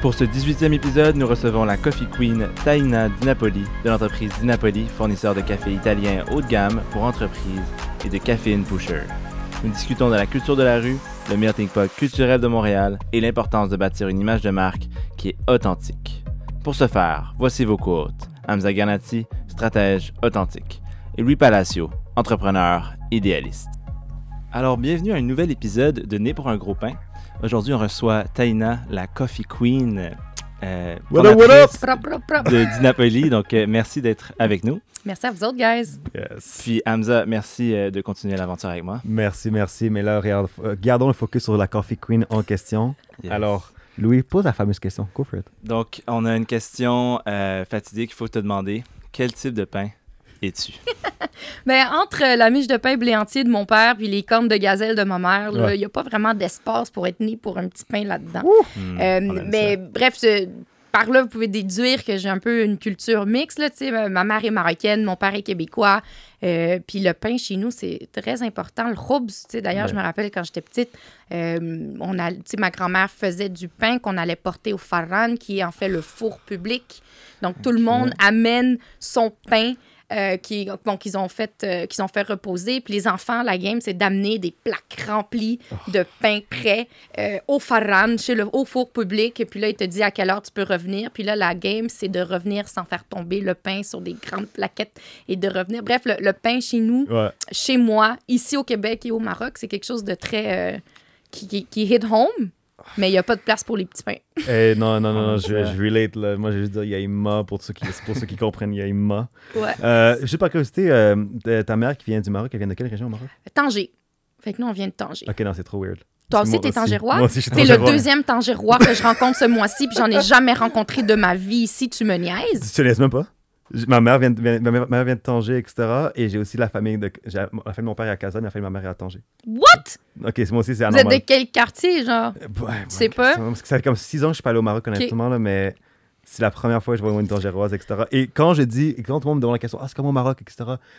Pour ce 18e épisode, nous recevons la Coffee Queen Taina Di Napoli de l'entreprise Di Napoli, fournisseur de café italien haut de gamme pour entreprises et de caféine pusher. Nous discutons de la culture de la rue, le melting pot culturel de Montréal et l'importance de bâtir une image de marque qui est authentique. Pour ce faire, voici vos quotes. Hamza Ganati, stratège authentique, et Louis Palacio, entrepreneur idéaliste. Alors, bienvenue à un nouvel épisode de Né pour un gros pain. Aujourd'hui, on reçoit Taina, la Coffee Queen, euh, What up, what up? de Di Napoli. Donc, euh, merci d'être avec nous. Merci à vous autres, guys. Yes. Puis, Hamza, merci euh, de continuer l'aventure avec moi. Merci, merci. Mais là, regarde, gardons le focus sur la Coffee Queen en question. Yes. Alors, Louis, pose la fameuse question. Go for it. Donc, on a une question euh, fatidique. Il faut te demander quel type de pain es-tu? Ben, entre la miche de pain blé entier de mon père puis les cornes de gazelle de ma mère, il Ouais. n'y a pas vraiment d'espace pour être né pour un petit pain là-dedans. Hmm, Euh, mais bref, ce- par là, vous pouvez déduire que j'ai un peu une culture mixte. Là, ma mère est marocaine, mon père est québécois. Euh, puis le pain chez nous, c'est très important. Le roubs, d'ailleurs, Ouais. je me rappelle quand j'étais petite, euh, on a, ma grand-mère faisait du pain qu'on allait porter au faran, qui est en fait le four public. Donc tout le monde amène son pain. Euh, qui, donc, ils ont fait, euh, qu'ils ont fait reposer. Puis les enfants, la game, c'est d'amener des plaques remplies de pain prêt euh, au Farran, chez le, au four public. Et puis là, il te dit à quelle heure tu peux revenir. Puis là, la game, c'est de revenir sans faire tomber le pain sur des grandes plaquettes et de revenir. Bref, le, le pain chez nous, Ouais. chez moi, ici au Québec et au Maroc, c'est quelque chose de très. qui, qui, qui hit home, mais il n'y a pas de place pour les petits pains. Eh, non, non, non, non, je, je relate. Là. Moi, je vais juste dire Yaïma pour ceux qui, pour ceux qui comprennent Yaïma. Ouais. Euh, juste par curiosité, euh, ta- mère qui vient du Maroc, elle vient de quelle région au Maroc? Tanger. Fait que nous, on vient de Tanger. Ok, non, c'est trop weird. Toi aussi, t'es tangérois? Moi aussi, je suis T'es le deuxième tangérois que je rencontre ce mois-ci, puis j'en ai jamais rencontré de ma vie ici. Tu me niaises? Tu te laisses même pas? Ma mère, vient de, ma mère vient de Tanger, etc. Et j'ai aussi la famille de, la famille de mon père est à Casa, mais la famille de ma mère est à Tanger. What? Ok, c'est- moi aussi, c'est Vous êtes anormal. de quel quartier, genre? Ouais, bonne sais pas? Parce que ça fait comme six ans que je suis pas allé au Maroc, honnêtement, là, mais c'est la première fois que je vois une tangéroise, etc. Et quand je dis, et quand tout le monde me demande la question, ah, c'est comment au Maroc, etc.,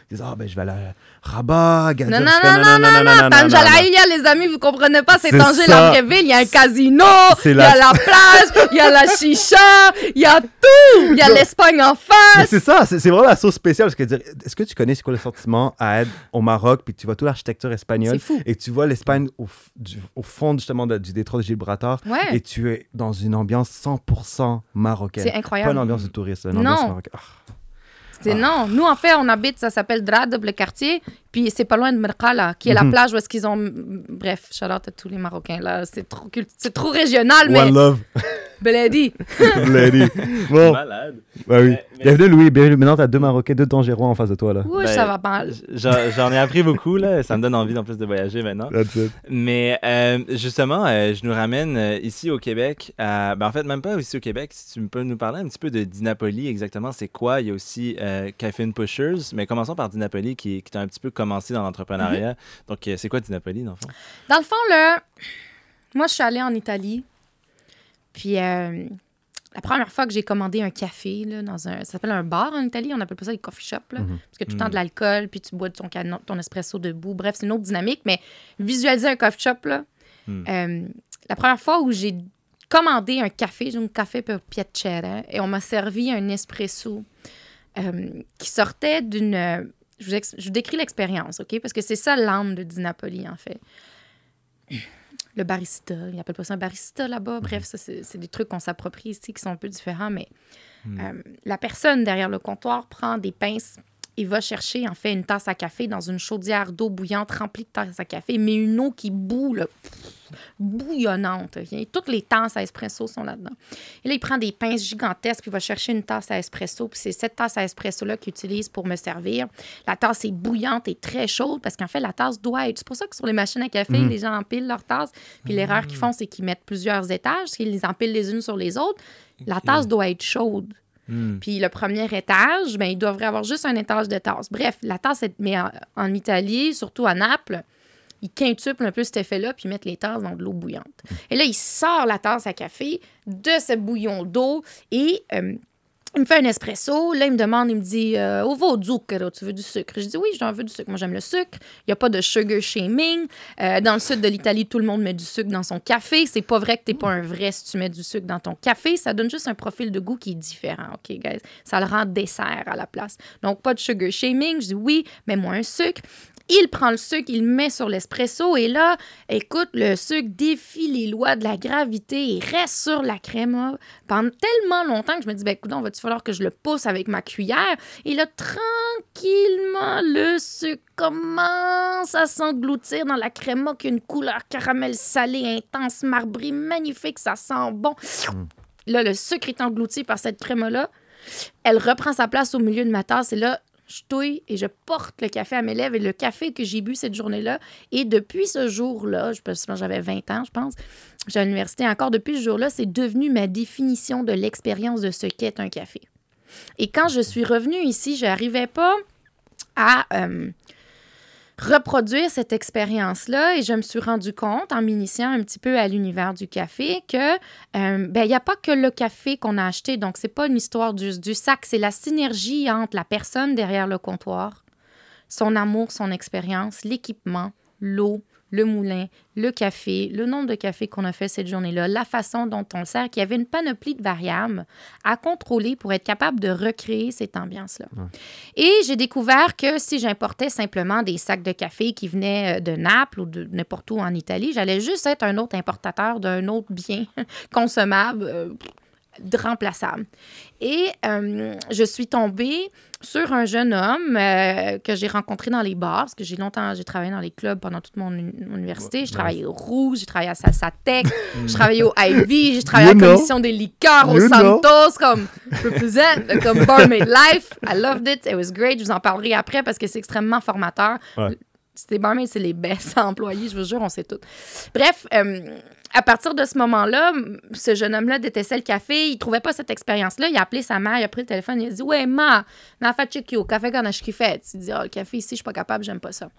ils disent, ah, ben, je vais aller à Rabat, Gadir. Non, non, fais, non, non, non, non, Tanjalaïa, les amis, vous comprenez pas, c'est Tanger, la vraie ville. Il y a un casino, il y a la plage, il y a la chicha, il y a tout. Il y a Non. l'Espagne en face. c'est ça, c'est vraiment la sauce spéciale. Parce que dire, est-ce que tu connais c'est quoi le sentiment à être au Maroc, puis tu vois toute l'architecture espagnole, fou. et tu vois l'Espagne au, au fond justement du détroit de Gibraltar, Ouais. et tu es dans une ambiance 100% marocaine. C'est Pas incroyable. une ambiance de touriste, une Non. ambiance marocaine. Ah. C'est non. Nous, en fait, on habite, ça s'appelle Drad, le quartier. Puis c'est pas loin de Merkala, qui est la Mhm. plage où est-ce qu'ils ont. Bref, shout out à tous les Marocains, là. C'est trop, cult- c'est trop régional, mais. One love, Bledi. lady. Bon, Malade. bah oui. Mais- Bienvenue Louis, bienvenue. Maintenant, t'as deux Marocains, deux Tangérois en face de toi, là. Ouh, Ben, ça va mal. J'en ai appris beaucoup, là. Ça me donne envie en plus de voyager maintenant. That's it. Mais euh, justement, euh, je nous ramène euh, ici au Québec. à- ben, en fait, même pas ici au Québec. Si tu peux nous parler un petit peu de Dinapoli, exactement, c'est quoi? Il y a aussi euh, Caffeine Pushers. Mais commençons par Dinapoli, qui, qui t'a un petit peu commencé dans l'entrepreneuriat. Donc, euh, c'est quoi Dinapoli, dans le fond? Dans le fond, là, moi, je suis allée en Italie. Puis, euh, la première fois que j'ai commandé un café, là, dans un. Ça s'appelle un bar en Italie, on appelle pas ça des coffee shops, là. Mhm. Parce que tout le temps Mhm. de l'alcool, puis tu bois ton, canon- ton espresso debout. Bref, c'est une autre dynamique. Mais visualiser un coffee shop, là. Mhm. euh, la première fois où j'ai commandé un café, j'ai un café per piacere, et on m'a servi un espresso euh, qui sortait d'une. Je vous, ex- je vous décris l'expérience, OK? Parce que c'est ça l'âme de Dinapoli, en fait. Le barista, ils appellent pas ça un barista là-bas. Bref, ça, c'est des trucs qu'on s'approprie ici qui sont un peu différents, mais Mhm. euh, la personne derrière le comptoir prend des pinces il va chercher en fait une tasse à café dans une chaudière d'eau bouillante remplie de tasses à café, mais une eau qui boue, là, bouillonnante. Toutes les tasses à espresso sont là-dedans. Et là, il prend des pinces gigantesques, puis il va chercher une tasse à espresso, puis c'est cette tasse à espresso-là qu'il utilise pour me servir. La tasse est bouillante et très chaude, parce qu'en fait, la tasse doit être... C'est pour ça que sur les machines à café, les gens empilent leur tasse, puis l'erreur qu'ils font, c'est qu'ils mettent plusieurs étages, qu'ils les empilent les unes sur les autres. La tasse doit être chaude. Hmm. Puis le premier étage, ben, il devrait avoir juste un étage de tasse. Bref, la tasse, est- mais en, Italie, surtout à Naples, ils quintuplent un peu cet effet-là, puis ils mettent les tasses dans de l'eau bouillante. Et là, il sort la tasse à café de ce bouillon d'eau et euh, il me fait un espresso. Là, il me demande, il me dit euh, zucchero, tu veux du sucre? Je dis Oui, j'en veux du sucre. Moi, j'aime le sucre. Il n'y a pas de sugar shaming. Euh, dans le sud de l'Italie, tout le monde met du sucre dans son café. C'est pas vrai que t'es pas un vrai si tu mets du sucre dans ton café. Ça donne juste un profil de goût qui est différent. OK, guys? Ça le rend dessert à la place. Donc, pas de sugar shaming. Je dis Oui, mets-moi un sucre. Il prend le sucre, il le met sur l'espresso et là, écoute, le sucre défie les lois de la gravité et reste sur la crème pendant tellement longtemps que je me dis, ben écoute, va-tu falloir que je le pousse avec ma cuillère? Et là, tranquillement, le sucre commence à s'engloutir dans la créma qui a une couleur caramel salé intense, marbrée, magnifique, ça sent bon. Là, le sucre est englouti par cette crème-là. Elle reprend sa place au milieu de ma tasse et là, je touille et je porte le café à mes lèvres et le café que j'ai bu cette journée-là. Et depuis ce jour-là, je j'avais 20 ans, je pense, j'étais à l'université encore, depuis ce jour-là, c'est devenu ma définition de l'expérience de ce qu'est un café. Et quand je suis revenue ici, je n'arrivais pas à euh, reproduire cette expérience-là et je me suis rendu compte en m'initiant un petit peu à l'univers du café que euh, ben, il n'y a pas que le café qu'on a acheté. Donc, c'est pas une histoire du, du sac, c'est la synergie entre la personne derrière le comptoir, son amour, son expérience, l'équipement, l'eau, le moulin, le café, le nombre de cafés qu'on a fait cette journée-là, la façon dont on le sert, qu'il y avait une panoplie de variables à contrôler pour être capable de recréer cette ambiance-là. Et j'ai découvert que si j'importais simplement des sacs de café qui venaient euh, de Naples ou de n'importe où en Italie, j'allais juste être un autre importateur d'un autre bien consommable. euh, remplaçable. Et euh, je suis tombée sur un jeune homme euh, que j'ai rencontré dans les bars, parce que j'ai longtemps, j'ai travaillé dans les clubs pendant toute mon, uni- mon université. J'ai travaillé au Rouge, j'ai travaillé à Salsa Tech, j'ai travaillé au Ivy, j'ai travaillé à la know. commission des liqueurs au You. Santos, comme represent, comme Barmaid Life. I loved it, it was great. Je vous en parlerai après parce que c'est extrêmement formateur. Ouais. C'était barmaids, c'est les best employés, je vous jure, on sait tout. Bref, euh, à partir de ce moment-là, ce jeune homme-là détestait le café. Il trouvait pas cette expérience-là. Il a appelé sa mère, il a pris le téléphone, il a dit Ouais, ma, na fait café qu'on a fait. Il dit Ah, le café ici, je suis pas capable, j'aime pas ça.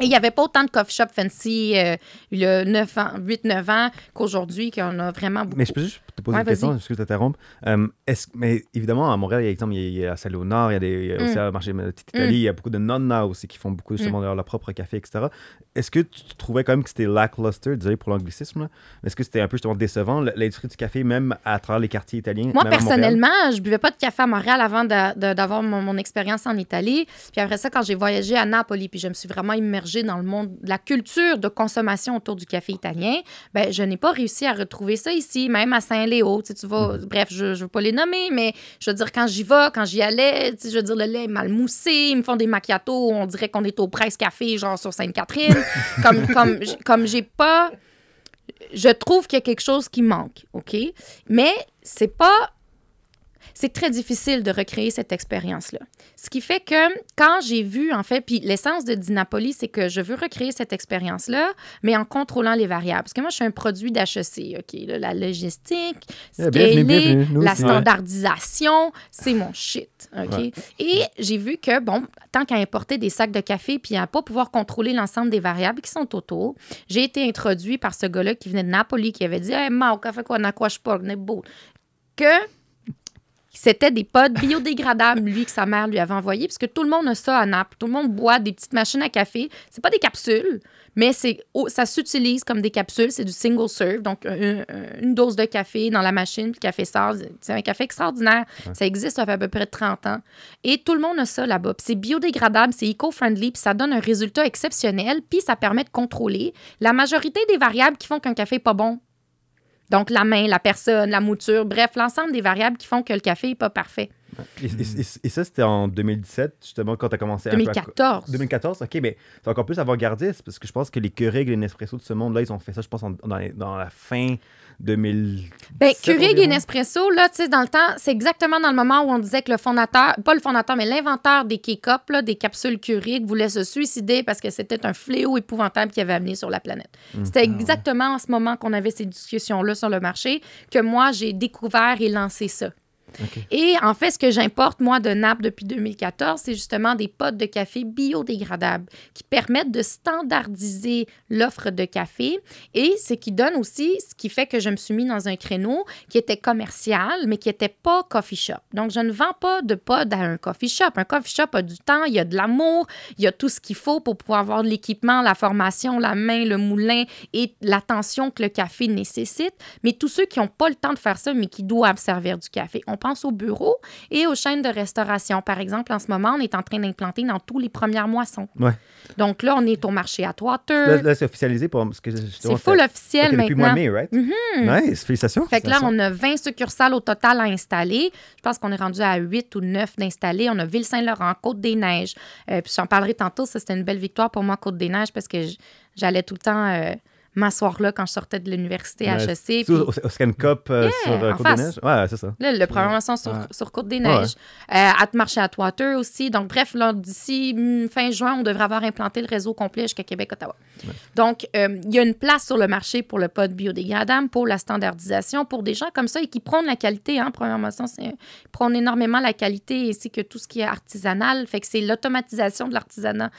Et il n'y avait pas autant de coffee shop fancy euh, il y a 9 ans, 8-9 ans qu'aujourd'hui, qu'on a vraiment beaucoup. Mais je peux juste te poser Ouais, une question, excuse de t'interrompre. Euh, mais évidemment, à Montréal, il y a, exemple, il y a, la Salle au Nord, il y a, des, a aussi Mm. à marché de Petite Italie, il y a beaucoup de nonna aussi qui font beaucoup justement leur, leur propre café, etc. Est-ce que tu trouvais quand même que c'était lackluster, désolé pour l'anglicisme, est-ce que c'était un peu justement décevant, l'industrie du café, même à travers les quartiers italiens? Moi, personnellement, je buvais pas de café à Montréal avant d'avoir mon, mon expérience en Italie. Puis après ça, quand j'ai voyagé à Napoli, puis je me suis vraiment immergée dans le monde de la culture de consommation autour du café italien, ben, je n'ai pas réussi à retrouver ça ici, même à Saint-Léo. Tu, sais, tu vas, Mhm. bref, je ne veux pas les nommer, mais je veux dire, quand j'y vais, quand j'y allais, tu sais, je veux dire, le lait est mal moussé, ils me font des macchiatos, on dirait qu'on est au Presse Café, genre sur Sainte-Catherine. comme comme, comme j'ai pas je trouve qu'il y a quelque chose qui manque, OK? Mais c'est pas. C'est très difficile de recréer cette expérience-là. Ce qui fait que quand j'ai vu, en fait, puis l'essence de Dinapoli, c'est que je veux recréer cette expérience-là, mais en contrôlant les variables. Parce que moi, je suis un produit d'HEC, OK? là, la logistique, bienvenue, scaler, bienvenue, nous la aussi. standardisation, c'est mon shit, OK? Ouais. Et j'ai vu que, bon, tant qu'à importer des sacs de café puis à pas pouvoir contrôler l'ensemble des variables qui sont autour, j'ai été introduit par ce gars-là qui venait de Napoli, qui avait dit Hey, ma, au café quoi, n'accroche pas, n'est beau. Que c'était des pods biodégradables, lui, que sa mère lui avait envoyé, parce que tout le monde a ça à Naples. Tout le monde boit des petites machines à café. C'est pas des capsules, mais c'est oh, ça s'utilise comme des capsules. C'est du single serve, donc un- un- une dose de café dans la machine, puis le café sort. C'est un café extraordinaire. Ça existe, ça fait à peu près 30 ans. Et tout le monde a ça là-bas. C'est biodégradable, c'est eco-friendly, puis ça donne un résultat exceptionnel, puis ça permet de contrôler la majorité des variables qui font qu'un café n'est pas bon. Donc, la main, la personne, la mouture, bref, l'ensemble des variables qui font que le café n'est pas parfait. Et, et- ça, c'était en 2017, justement, quand tu as commencé un peu à- 2014. 2014, ok, mais c'est encore plus avant-gardiste parce que je pense que les Keurig et les Nespresso de ce monde-là, ils ont fait ça, je pense, en- dans, les- dans la fin 2000. Ben, Keurig et. Nespresso, là, tu sais, dans le temps, c'est exactement dans le moment où on disait que le fondateur, pas le fondateur, mais l'inventeur des K-Cup, là, des capsules Keurig, voulait se suicider parce que c'était un fléau épouvantable qu'il avait amené sur la planète. Mmh. C'était Ah exactement en ce moment qu'on avait ces discussions-là sur le marché que moi, j'ai découvert et lancé ça. Et en fait, ce que j'importe, moi, de Naples depuis 2014, c'est justement des potes de café biodégradables qui permettent de standardiser l'offre de café et ce qui donne aussi, ce qui fait que je me suis mis dans un créneau qui était commercial, mais qui n'était pas coffee shop. Donc, je ne vends pas de pod à un coffee shop. Un coffee shop a du temps, il y a de l'amour, il y a tout ce qu'il faut pour pouvoir avoir de l'équipement, la formation, la main, le moulin et l'attention que le café nécessite. Mais tous ceux qui n'ont pas le temps de faire ça, mais qui doivent servir du café, on pense aux bureaux et aux chaînes de restauration. Par exemple, en ce moment, on est en train d'implanter dans tous les premières moissons. Ouais. Donc là, on est au marché à Là, Atwater. là, c'est officialisé pour. parce que C'est full officiel ok, depuis mois maintenant. Mai, right? Nice, félicitations. Fait que là, on a 20 succursales au total à installer. Je pense qu'on est rendu à 8 ou 9 d'installer. On a Ville-Saint-Laurent, Côte-des-Neiges. Euh, puis j'en parlerai tantôt. Ça, c'était une belle victoire pour moi, Côte-des-Neiges, parce que j'allais tout le temps euh, m'asseoir là quand je sortais de l'université à. HEC. C'est puis- au- au Scan Cup euh, Yeah, sur euh, en Côte des face. Neiges. Ouais, c'est ça. Là, le premier moisson sur, Ouais. sur Côte-des-Neiges. Euh, à marché à Atwater aussi. Donc, bref, là, d'ici hum, fin juin, on devrait avoir implanté le réseau complet jusqu'à Québec-Ottawa. Donc, euh, il y a une place sur le marché pour le pod biodégradable, pour la standardisation, pour des gens comme ça et qui prônent la qualité. Hein, première moisson, c'est- ils prônent énormément la qualité ainsi que tout ce qui est artisanal. Fait que c'est l'automatisation de l'artisanat.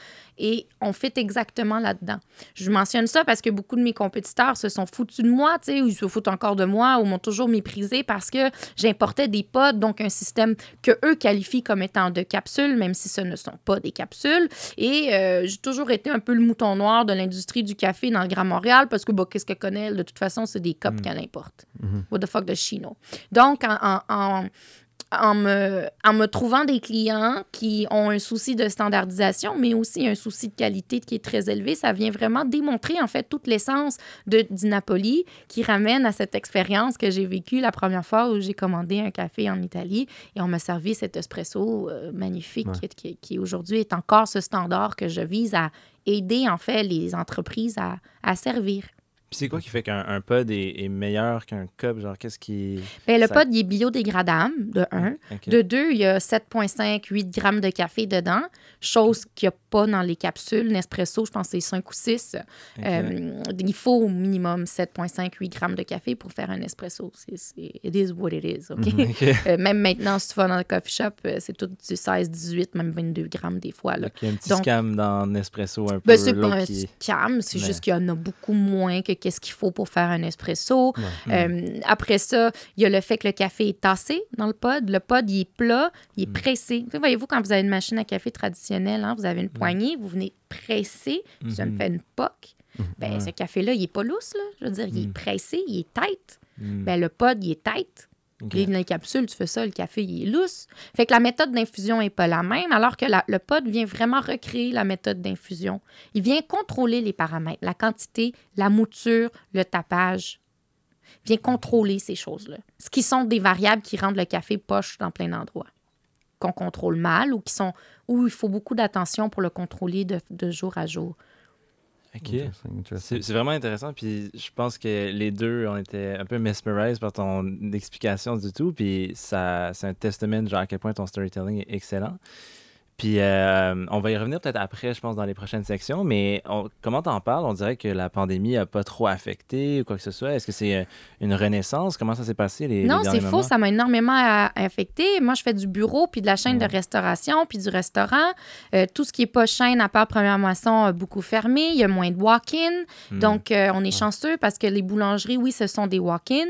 Et on fait exactement là-dedans. Je mentionne ça parce que beaucoup de mes compétiteurs se sont foutus de moi, tu sais, ou ils se foutent encore de moi, ou m'ont toujours méprisé parce que j'importais des pods, donc un système que eux qualifient comme étant de capsules, même si ce ne sont pas des capsules. Et euh, j'ai toujours été un peu le mouton noir de l'industrie du café dans le Grand Montréal parce que, bah, qu'est-ce qu'elle connaît? De toute façon, c'est des cups qu'elle importe. What the fuck de Chino? Donc, en- en- en en me, en me trouvant des clients qui ont un souci de standardisation, mais aussi un souci de qualité qui est très élevé, ça vient vraiment démontrer en fait toute l'essence de d'Inapoli qui ramène à cette expérience que j'ai vécue la première fois où j'ai commandé un café en Italie et on m'a servi cet espresso euh, magnifique Ouais. qui, qui aujourd'hui est encore ce standard que je vise à aider en fait les entreprises à, à servir. Puis c'est quoi qui fait qu'un un pod est, est meilleur qu'un cup? Genre, qu'est-ce qui. Ben, le Ça- pod, il est biodégradable, de un. Ok. De deux, il y a 7,5, 8 grammes de café dedans, chose qu'il n'y a pas dans les capsules. Nespresso, je pense que c'est 5 ou 6. Ok. Euh, il faut au minimum 7,5, 8 grammes de café pour faire un espresso. C'est, c'est- it is what it is, OK? Ok. Euh, même maintenant, si tu vas dans le coffee shop, euh, c'est tout du 16, 18, même 22 grammes des fois. Là. Donc, il y a un petit Donc- scam dans Nespresso un peu. Ben, c'est pas un qui- scam, c'est Mais- juste qu'il y en a beaucoup moins que qu'est-ce qu'il faut pour faire un espresso. Euh, après ça, il y a le fait que le café est tassé dans le pod. Le pod, il est plat, il est Mm. pressé. Sais, Voyez-vous, quand vous avez une machine à café traditionnelle, hein, vous avez une Mm. poignée, vous venez presser, ça me Mhm. fait une poque. Ben, Ouais. ce café-là, il est pas lousse, là. Je veux dire, il est Mm. pressé, il est tight. Ben, le pod, il est tight. Ok. Puis Dans les capsules, tu fais ça, le café, il est lousse. Fait que la méthode d'infusion n'est pas la même, alors que le pod vient vraiment recréer la méthode d'infusion. Il vient contrôler les paramètres, la quantité, la mouture, le tapage. Il vient contrôler ces choses-là. Ce qui sont des variables qui rendent le café poche dans plein d'endroits. Qu'on contrôle mal ou qui sont où il faut beaucoup d'attention pour le contrôler de jour à jour. Ok. Interesting. C'est c'est vraiment intéressant. Puis je pense que les deux, on était un peu mesmerized par ton explication du tout. Puis ça, c'est un testament genre à quel point ton storytelling est excellent. Puis euh, on va y revenir peut-être après, je pense, dans les prochaines sections. Mais on- comment t'en parles? On dirait que la pandémie a pas trop affecté ou quoi que ce soit. Est-ce que c'est euh, une renaissance? Comment ça s'est passé les, Non, c'est faux. Ça m'a énormément a- affecté. Moi, je fais du bureau, puis de la chaîne Ouais. de restauration, puis du restaurant. Euh, tout ce qui n'est pas chaîne, à part première moisson, a beaucoup fermé. Il y a moins de walk-in. Hmm. Donc, euh, on est chanceux parce que les boulangeries, oui, ce sont des walk-in.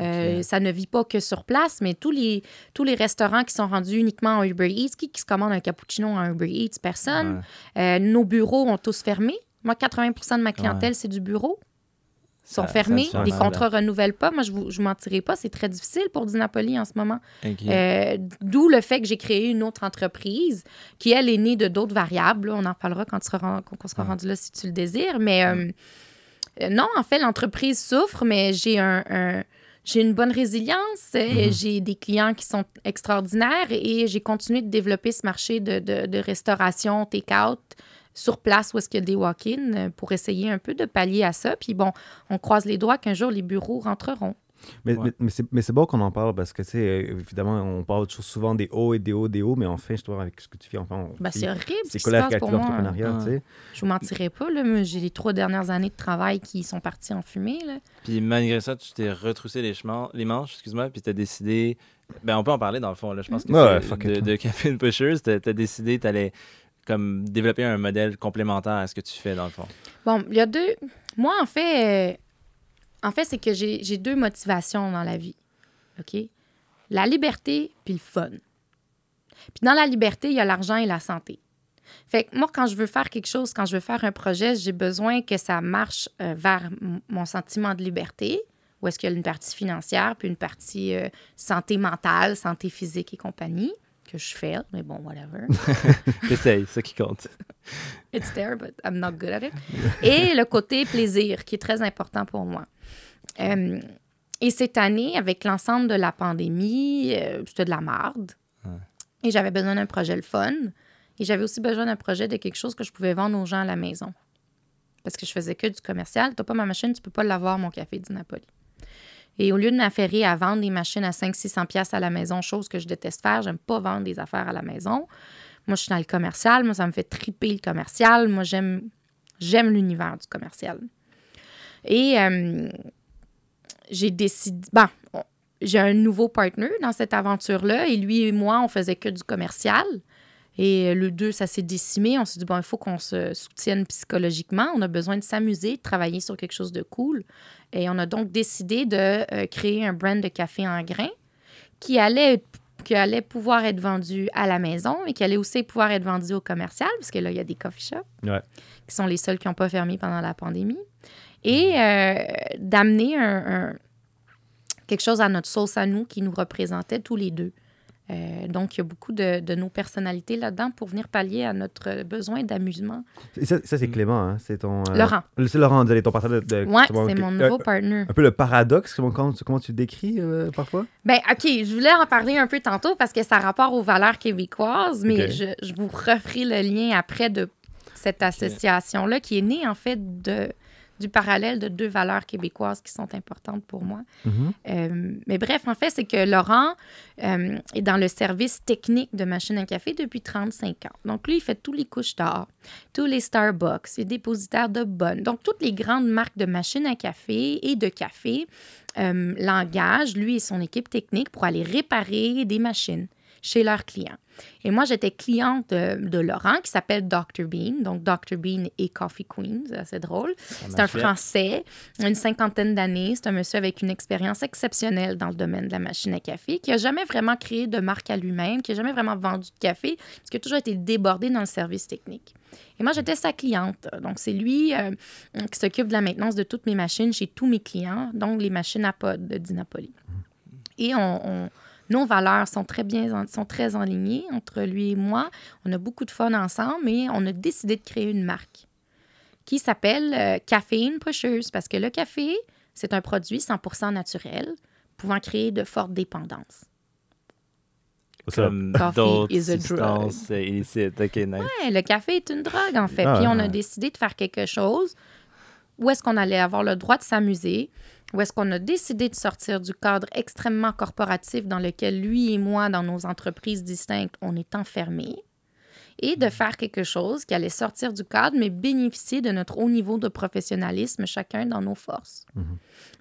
Euh. Ça ne vit pas que sur place, mais tous les, tous les restaurants qui sont rendus uniquement en Uber Eats, qui, qui se commande un cappuccino en Uber Eats, personne. Ouais. Euh, nos bureaux ont tous fermé. Moi, 80% de ma clientèle, c'est du bureau sont Ça- ça fermés, les contrats renouvellent pas. Moi, je je vous mentirai pas, c'est très difficile pour Dinapoli en ce moment. Euh, D'où le fait que j'ai créé une autre entreprise qui, elle, est née de d'autres variables. là. On en reparlera quand, tu seras quand on sera Ouais. rendu là si tu le désires. Mais non, en fait, l'entreprise souffre, mais j'ai un, un- j'ai une bonne résilience, euh, j'ai des clients qui sont extraordinaires et j'ai continué de développer ce marché de, de, de restauration take-out sur place où est-ce qu'il y a des walk-in euh, pour essayer un peu de pallier à ça. Puis bon, on croise les doigts qu'un jour les bureaux rentreront. Mais, Ouais. mais, mais c'est- mais c'est bon qu'on en parle parce que, tu sais, euh, évidemment, on parle toujours souvent des hauts et des hauts, des hauts, mais enfin, je trouve avec ce que tu fais, enfin, Ben, c'est horrible ce c'est avec pour moi. l'entrepreneuriat, tu sais. Je vous mentirai pas, là, mais j'ai les trois dernières années de travail qui sont parties en fumée. Là. Puis malgré ça, tu t'es retroussé les, chemins, les manches, excuse-moi, puis t'as décidé. Ben, on peut en parler dans le fond, là. Je pense que Ouais, de, it. de Caffeine Pushers, t'as as décidé que t'allais comme développer un modèle complémentaire à ce que tu fais dans le fond. Bon, il y a deux. Moi, en fait, euh, en fait, c'est que j'ai deux motivations dans la vie. OK? La liberté puis le fun. Puis dans la liberté, il y a l'argent et la santé. Fait que moi, quand je veux faire quelque chose, quand je veux faire un projet, j'ai besoin que ça marche euh, vers mon sentiment de liberté, où est-ce qu'il y a une partie financière, puis une partie euh, santé mentale, santé physique et compagnie, que je fais, mais bon, whatever. T'essayes, c'est ça qui compte. It's there, but I'm not good at it. Et le côté plaisir, qui est très important pour moi. Euh, et cette année, avec l'ensemble de la pandémie, euh, c'était de la marde. Et j'avais besoin d'un projet le fun. Et j'avais aussi besoin d'un projet de quelque chose que je pouvais vendre aux gens à la maison. Parce que je faisais que du commercial. T'as pas ma machine, tu peux pas l'avoir, mon café du Napoli. Et au lieu de m'affairer à vendre des machines à 500-600 pièces à la maison, chose que je déteste faire, j'aime pas vendre des affaires à la maison. Moi, je suis dans le commercial. Moi, ça me fait triper le commercial. Moi, j'aime, j'aime l'univers du commercial. Et euh, j'ai décidé. Bon, on- j'ai un nouveau partner dans cette aventure-là. Et lui et moi, on faisait que du commercial. Et euh, le deux, ça s'est décimé. On s'est dit, bon, il faut qu'on se soutienne psychologiquement. On a besoin de s'amuser, de travailler sur quelque chose de cool. Et on a donc décidé de euh, créer un brand de café en grains qui allait, qui allait pouvoir être vendu à la maison et qui allait aussi pouvoir être vendu au commercial, parce que là, il y a des coffee shops Ouais. qui sont les seuls qui n'ont pas fermé pendant la pandémie. Et euh, d'amener un, un- quelque chose à notre sauce à nous qui nous représentait tous les deux. Euh, donc, il y a beaucoup de, de nos personnalités là-dedans pour venir pallier à notre besoin d'amusement. Et ça, ça, c'est Clément, hein? C'est ton. euh, Laurent. C'est Laurent, ton partenaire de. de- Ouais, c'est mon euh, nouveau partner. Un peu le paradoxe, comment, comment tu- le décris euh, parfois? Ben, OK, je voulais en parler un peu tantôt parce que ça a rapport aux valeurs québécoises, mais je, je vous referai le lien après de cette association-là qui est née, en fait, de, du parallèle de deux valeurs québécoises qui sont importantes pour moi. Mhm. Euh, mais bref, en fait, c'est que Laurent euh, est dans le service technique de machine à café depuis 35 ans. Donc, lui, il fait tous les couches d'or, tous les Starbucks, il est dépositaire de bonnes. Donc, toutes les grandes marques de machines à café et de café euh, l'engagent, lui et son équipe technique, pour aller réparer des machines chez leurs clients. Et moi, j'étais cliente de, de Laurent, qui s'appelle Dr. Bean. Donc, Dr. Bean et Coffee Queen, c'est assez drôle. C'est un. Français, une cinquantaine d'années. C'est un monsieur avec une expérience exceptionnelle dans le domaine de la machine à café, qui a jamais vraiment créé de marque à lui-même, qui a jamais vraiment vendu de café, parce qu'il a toujours été débordé dans le service technique. Et moi, j'étais sa cliente. Donc, c'est lui euh, qui s'occupe de la maintenance de toutes mes machines chez tous mes clients, donc les machines à pod de Dinapoli. Et on, on- nos valeurs sont très bien, en- sont très enlignées entre lui et moi. On a beaucoup de fun ensemble et on a décidé de créer une marque qui s'appelle euh, Caffeine Pushers parce que le café, c'est un produit 100% naturel pouvant créer de fortes dépendances. Comme d'autres substances euh, illicites. Nice. Ouais, le café est une drogue, en fait. Ah, Puis on a décidé de faire quelque chose où est-ce qu'on allait avoir le droit de s'amuser, où est-ce qu'on a décidé de sortir du cadre extrêmement corporatif dans lequel lui et moi, dans nos entreprises distinctes, on est enfermés, et de faire quelque chose qui allait sortir du cadre, mais bénéficier de notre haut niveau de professionnalisme, chacun dans nos forces.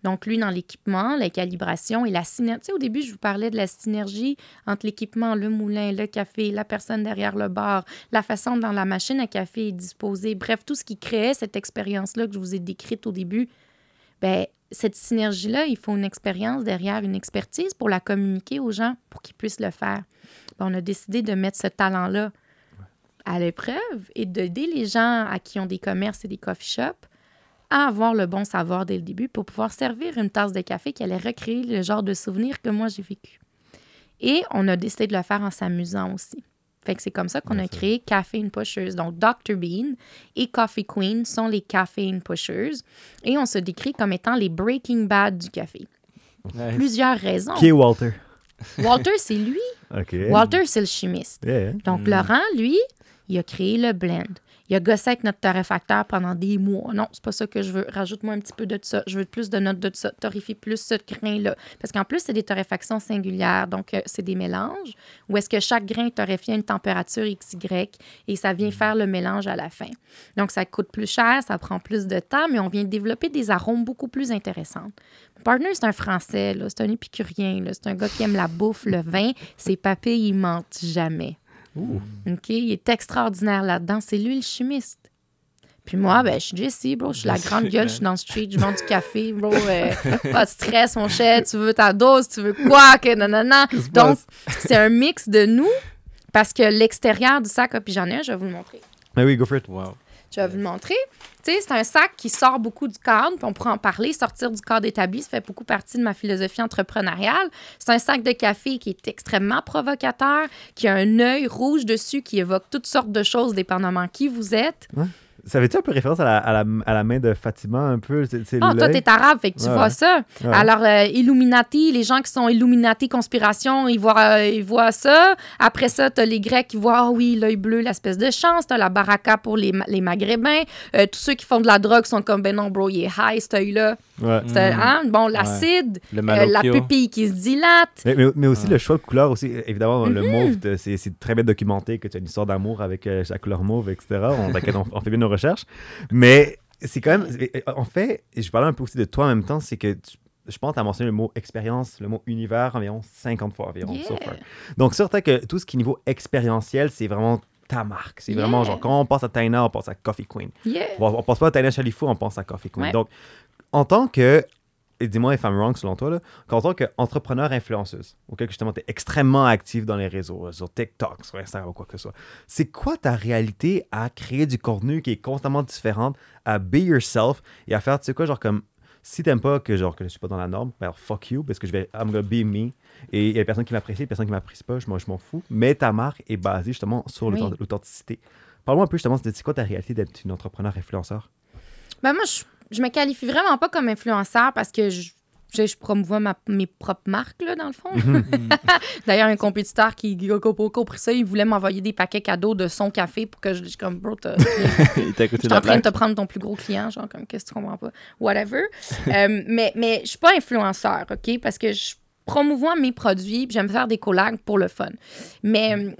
Donc, lui, dans l'équipement, la calibration et la synergie. Tu sais, au début, je vous parlais de la synergie entre l'équipement, le moulin, le café, la personne derrière le bar, la façon dont la machine à café est disposée. Bref, tout ce qui créait cette expérience-là que je vous ai décrite au début. Ben, cette synergie-là, il faut une expérience derrière, une expertise pour la communiquer aux gens pour qu'ils puissent le faire. Ben, on a décidé de mettre ce talent-là à l'épreuve et d'aider les gens à qui ont des commerces et des coffee shops à avoir le bon savoir dès le début pour pouvoir servir une tasse de café qui allait recréer le genre de souvenir que moi j'ai vécu. Et on a décidé de le faire en s'amusant aussi. Fait que c'est comme ça qu'on a créé Caffeine Pushers. Donc, Dr. Bean et Coffee Queen sont les Caffeine Pushers. Et on se décrit comme étant les Breaking Bad du café. Plusieurs raisons. Qui est Walter? Walter, c'est lui. Walter, c'est le chimiste. Yeah. Donc, Mm. Laurent, lui, il a créé le blend. Il a gossé avec notre torréfacteur pendant des mois. Non, c'est pas ça que je veux. Rajoute-moi un petit peu de ça. Je veux plus de notes de ça. Torréfie plus ce grain-là. Parce qu'en plus, c'est des torréfactions singulières. Donc, euh, c'est des mélanges où est-ce que chaque grain est torréfié à une température XY et ça vient faire le mélange à la fin. Donc, ça coûte plus cher, ça prend plus de temps, mais on vient développer des arômes beaucoup plus intéressants. Mon partner, c'est un Français, c'est un épicurien, c'est un gars qui aime la bouffe, le vin. Ses papilles, ils mentent jamais. OK? Il est extraordinaire là-dedans. C'est lui le chimiste. Puis moi, ben, je suis Jessie, bro. Je suis la grande gueule, je suis dans le street, je vends du café, bro. euh, pas de stress, mon cher. Tu veux ta dose, tu veux quoi, que nanana. Donc, c'est un mix de nous parce que l'extérieur du sac, ah, puis j'en ai un, je vais vous le montrer. Mais oui, go for it. Wow. Je vais vous le montrer. C'est un sac qui sort beaucoup du cadre, puis on pourra en parler. Sortir du cadre établi, ça fait beaucoup partie de ma philosophie entrepreneuriale. C'est un sac de café qui est extrêmement provocateur, qui a un œil rouge dessus, qui évoque toutes sortes de choses, dépendamment qui vous êtes. Ça avait-tu un peu référence à la, à la, à la main de Fatima, un peu? C'est, c'est Ah, toi, t'es arabe, fait que tu Ouais, vois ça. Ouais. Alors, euh, Illuminati, les gens qui sont Illuminati conspiration, ils voient, euh, ils voient ça. Après ça, t'as les Grecs qui voient, ah oui, l'œil bleu, l'espèce de chance. T'as la baraka pour les, les Maghrébins. Euh, tous ceux qui font de la drogue sont comme, ben non, bro, il est high, cet œil-là. Ouais. C'est, hein? Bon, l'acide, euh, la pupille qui se dilate. Mais, mais, mais aussi le choix de couleur aussi. Évidemment, le Mhm. mauve, c'est, c'est très bien documenté que tu as une histoire d'amour avec euh, la couleur mauve, etc. On, on fait bien nos recherches. Mais c'est quand même... En fait, je parlais un peu aussi de toi en même temps, c'est que tu- je pense que tu as mentionné le mot expérience, le mot univers environ 50 fois environ. so Yeah. far. Donc, certain que tout ce qui est niveau expérientiel, c'est vraiment ta marque. C'est vraiment genre, quand on pense à Taina, on pense à Coffee Queen. Yeah. On, on pense pas à Taina Chalifou, on pense à Coffee Queen. Ouais. Donc, en tant que, et dis-moi if I'm wrong selon toi, là, qu'en tant qu'entrepreneur influenceuse, auquel justement tu es extrêmement actif dans les réseaux, euh, sur TikTok, sur Instagram ou quoi que ce soit, c'est quoi ta réalité à créer du contenu qui est constamment différente, à be yourself et à faire, tu sais quoi, genre comme, si t'aimes pas que genre que je suis pas dans la norme, ben fuck you, parce que je vais, I'm gonna be me. Et il y a personne qui m'apprécie, personne qui m'apprécie pas, je m'en je m'en fous. Mais ta marque est basée justement sur Oui. l'authenticité. Parle-moi un peu justement de c'est quoi ta réalité d'être une entrepreneur influenceur? Ben moi, je, je me qualifie vraiment pas comme influenceur parce que je, je, je promouvois ma- mes propres marques, là, dans le fond. D'ailleurs, un compétiteur qui a co- compris ça, il voulait m'envoyer des paquets cadeaux de son café pour que je dise comme, bro, t'as- Il t'a Je suis en train de te prendre ton plus gros client, genre, comme, qu'est-ce que tu comprends pas? Whatever. Euh, mais, mais je suis pas influenceur, OK? Parce que je promouvois mes produits, puis j'aime faire des collabs pour le fun. Mais euh,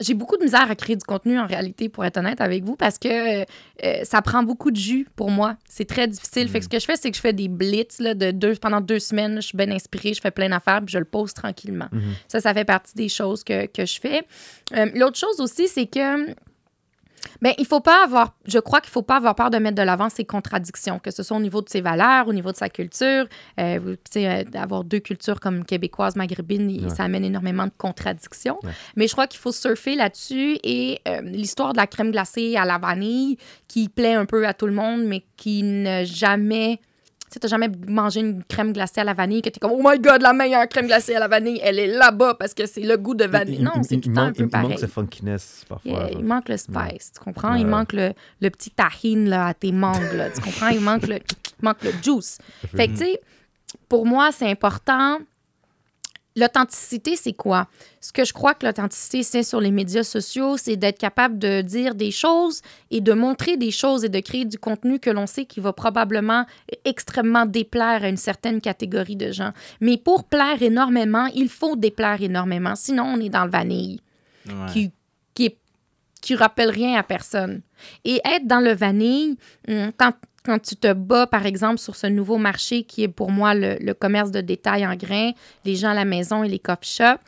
j'ai beaucoup de misère à créer du contenu, en réalité, pour être honnête avec vous, parce que euh, euh, ça prend beaucoup de jus pour moi. C'est très difficile. Fait que ce que je fais, c'est que je fais des blitz là, de deux, pendant deux semaines. Je suis bien inspirée, je fais plein d'affaires, puis je le pose tranquillement. Ça, ça fait partie des choses que, que je fais. Euh, L'autre chose aussi, c'est que ben, il faut pas avoir, je crois qu'il faut pas avoir peur de mettre de l'avant ses contradictions, que ce soit au niveau de ses valeurs, au niveau de sa culture. Euh, vous- tu sais, euh, d'avoir deux cultures comme québécoise, maghrébine, Ouais. ça amène énormément de contradictions. Ouais. Mais je crois qu'il faut surfer là-dessus et euh, l'histoire de la crème glacée à la vanille qui plaît un peu à tout le monde, mais qui n'a jamais. Tu sais, t'as jamais mangé une crème glacée à la vanille que t'es comme, oh my god, la meilleure crème glacée à la vanille, elle est là-bas parce que c'est le goût de vanille. Il- non, il- c'est il tout le temps un peu Il pareil. manque ce funkiness parfois. Yeah, il manque le spice, tu comprends? Ouais, il manque le, le petit tahine là, à tes mangues, là, tu comprends? Il manque le, il manque le juice. Fait que, tu sais, pour moi, c'est important. L'authenticité, c'est quoi? Ce que je crois que l'authenticité, c'est sur les médias sociaux, c'est d'être capable de dire des choses et de montrer des choses et de créer du contenu que l'on sait qui va probablement extrêmement déplaire à une certaine catégorie de gens. Mais pour plaire énormément, il faut déplaire énormément. Sinon, on est dans le vanille Ouais. qui, qui, est- qui rappelle rien à personne. Et être dans le vanille, hum, quand, quand tu te bats, par exemple, sur ce nouveau marché qui est pour moi le, le commerce de détail en grains, les gens à la maison et les coffee shops,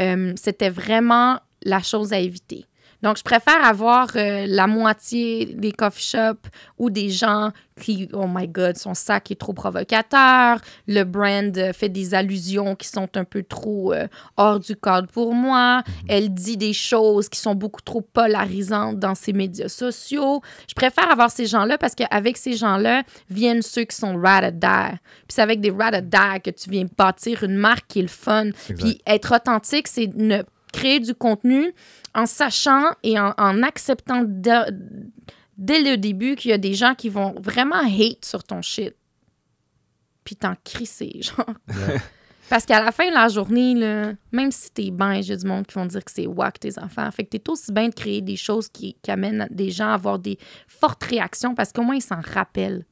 euh, c'était vraiment la chose à éviter. Donc, je préfère avoir euh, la moitié des coffee shops ou des gens qui, oh my God, son sac est trop provocateur, le brand euh, fait des allusions qui sont un peu trop euh, hors du cadre pour moi, elle dit des choses qui sont beaucoup trop polarisantes dans ses médias sociaux. Je préfère avoir ces gens-là parce qu'avec ces gens-là viennent ceux qui sont die. Puis c'est avec des die que tu viens bâtir une marque qui est le fun. Puis être authentique, c'est ne créer du contenu en sachant et en, en acceptant de- dès le début qu'il y a des gens qui vont vraiment hate sur ton shit. puis t'en crisser, genre. Parce qu'à la fin de la journée, là, même si t'es bien, il y a du monde qui vont dire que c'est wack tes enfants. Fait que t'es aussi bien de créer des choses qui, qui amènent des gens à avoir des fortes réactions parce qu'au moins ils s'en rappellent.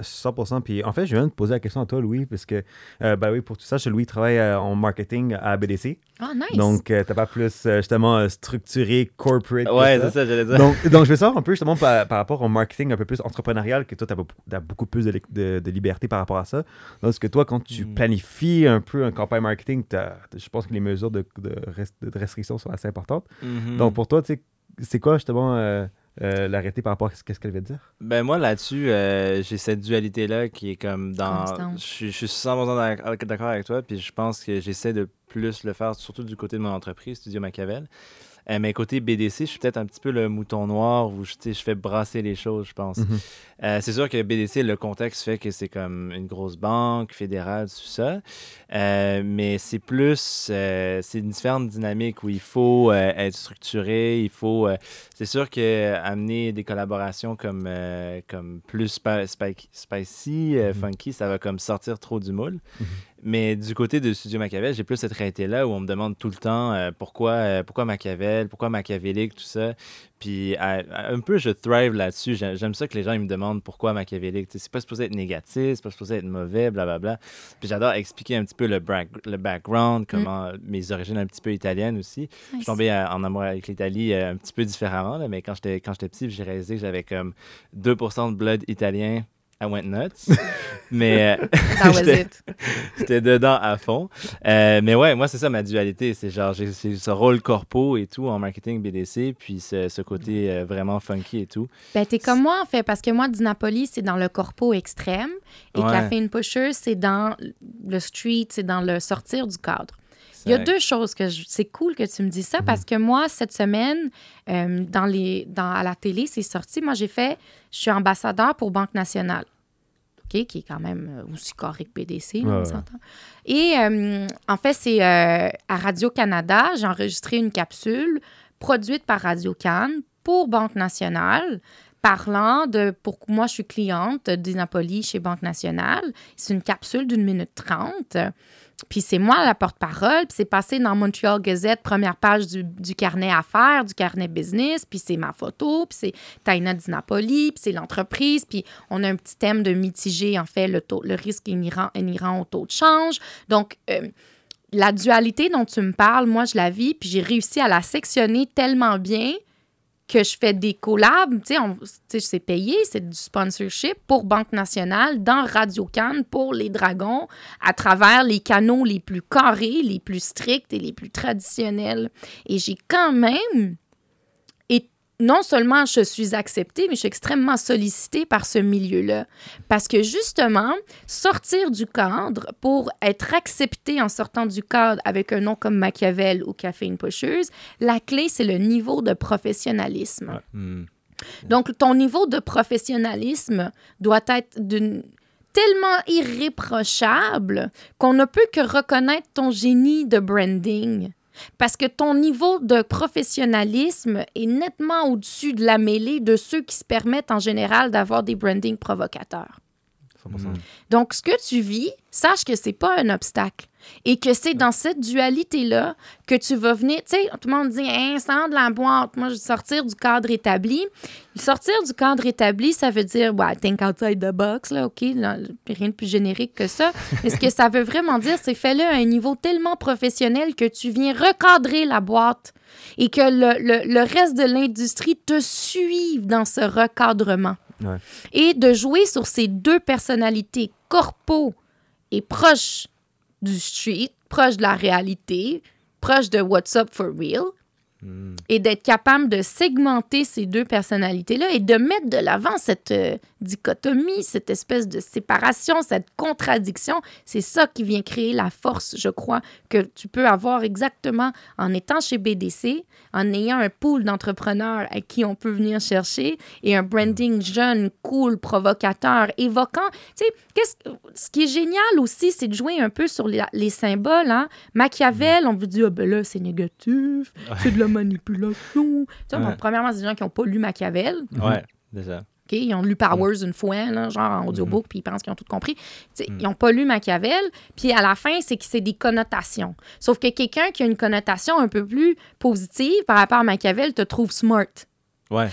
100%. Puis en fait, je viens de poser la question à toi, Louis, parce que, euh, ben oui, pour tout ça, Louis travaille euh, en marketing à BDC. Ah, nice. Donc, euh, t'as pas plus, euh, justement, structuré, corporate. Ouais, c'est ça, j'allais dire. Donc, donc, je veux savoir un peu, justement, par, par rapport au marketing un peu plus entrepreneurial, que toi, tu as, beaucoup plus de, de- de liberté par rapport à ça. Donc, est-ce que toi, quand tu Mm. planifies un peu un campagne marketing, t'as- je pense que les mesures de, de, rest- de restriction sont assez importantes. Mhm. Donc, pour toi, tu sais, c'est quoi, justement, euh, l'arrêté par rapport à ce qu'est-ce qu'elle veut dire? Ben moi là-dessus, euh, j'ai cette dualité-là qui est comme dans... Je suis- je suis 100% d'ac- d'accord avec toi, puis je pense que j'essaie de plus le faire, surtout du côté de mon entreprise, Studio Machiavel. Euh, mais côté BDC, je suis peut-être un petit peu le mouton noir où je, je fais brasser les choses, je pense. Mhm. Euh, c'est sûr que BDC, le contexte fait que c'est comme une grosse banque fédérale, tout ça. Euh, mais c'est plus, c'est une différente dynamique où il faut être structuré, il faut. c'est sûr que amener des collaborations comme, comme plus spicy, Mhm. funky, ça va comme sortir trop du moule. Mhm. Mais du côté de Studio Machiavel, j'ai plus cette réalité-là où on me demande tout le temps euh, pourquoi, euh, pourquoi Machiavel, pourquoi machiavélique, tout ça. Puis à- à- un peu, je thrive là-dessus. J'ai- J'aime ça que les gens ils me demandent pourquoi machiavélique. C'est pas supposé être négatif, c'est pas supposé être mauvais, blablabla. Puis j'adore expliquer un petit peu le, le background, comment mes origines un petit peu italiennes aussi. Je suis tombé euh, en amour avec l'Italie euh, un petit peu différemment, là, mais quand j'étais petit, j'ai réalisé que j'avais comme 2% de blood italien. I went nuts. mais euh, That was j'étais- it. J'étais dedans à fond. Euh, mais ouais, moi, c'est ça ma dualité. C'est genre, j'ai ce rôle corpo et tout en marketing BDC, puis ce, ce côté euh, vraiment funky et tout. Ben, t'es comme moi, en fait, parce que moi, du Napoli, c'est dans le corpo extrême. Et Ouais. Café Pusher, c'est dans le street, c'est dans le sortir du cadre. Il y a deux choses que je- c'est cool que tu me dises ça parce que moi, cette semaine, euh, dans les, dans, à la télé, c'est sorti. Moi, j'ai fait, je suis ambassadeur pour Banque Nationale. Qui est quand même euh, aussi correct PDC, là, Ouais, on s'entend. Et euh, en fait, c'est euh, à Radio-Canada, j'ai enregistré une capsule produite par Radio-Can pour Banque Nationale parlant de pour moi je suis cliente du Napoli chez Banque Nationale. C'est une capsule d'une minute trente. Puis c'est moi la porte-parole, puis c'est passé dans Montreal Gazette, première page du, du carnet affaires, du carnet business, puis c'est ma photo, puis c'est Taina Di Napoli, puis c'est l'entreprise, puis on a un petit thème de mitiger, en fait, le, taux, le risque inhérent, inhérent au taux de change. Donc, euh, la dualité dont tu me parles, moi, je la vis, puis j'ai réussi à la sectionner tellement bien que je fais des collabs, tu sais, c'est payé, c'est du sponsorship pour Banque Nationale, dans Radio Cannes, pour les Dragons, à travers les canaux les plus carrés, les plus stricts et les plus traditionnels. Et j'ai quand même, non seulement je suis acceptée, mais je suis extrêmement sollicitée par ce milieu-là. Parce que justement, sortir du cadre pour être accepté en sortant du cadre avec un nom comme Machiavel ou Caféine Pusheuse, la clé, c'est le niveau de professionnalisme. Hmm. Donc, ton niveau de professionnalisme doit être d'une tellement irréprochable qu'on ne peut que reconnaître ton génie de branding. Parce que ton niveau de professionnalisme est nettement au-dessus de la mêlée de ceux qui se permettent en général d'avoir des brandings provocateurs. 100%. Donc, ce que tu vis, sache que c'est pas un obstacle et que c'est dans cette dualité-là que tu vas venir. Tu sais, tout le monde dit, hein, de la boîte. Moi, je veux sortir du cadre établi. Sortir du cadre établi, ça veut dire, ouais, think outside the box, là, OK, là, rien de plus générique que ça. Mais ce que ça veut vraiment dire, c'est fais-le à un niveau tellement professionnel que tu viens recadrer la boîte et que le, le- le reste de l'industrie te suive dans ce recadrement. Et de jouer sur ces deux personnalités corpo et proches du street, proches de la réalité, proches de What's Up for Real, Et d'être capable de segmenter ces deux personnalités-là et de mettre de l'avant cette euh, dichotomie, cette espèce de séparation, cette contradiction. C'est ça qui vient créer la force, je crois, que tu peux avoir exactement en étant chez BDC, en ayant un pool d'entrepreneurs à qui on peut venir chercher et un branding jeune, cool, provocateur, évoquant. Tu sais, qu'est-ce- ce qui est génial aussi, c'est de jouer un peu sur les, les symboles. Hein? Machiavel, on vous dit, ah ben là, c'est négatif, c'est de la manipulation. Tu sais, bon, Ouais. premièrement, c'est des gens qui n'ont pas lu Machiavel. Ouais, déjà. OK? Ils ont lu Powers une fois, là, genre en audiobook, puis ils pensent qu'ils ont tout compris. Tu sais, Ils n'ont pas lu Machiavel. Puis à la fin, c'est que c'est des connotations. Sauf que quelqu'un qui a une connotation un peu plus positive par rapport à Machiavel te trouve smart. Ouais.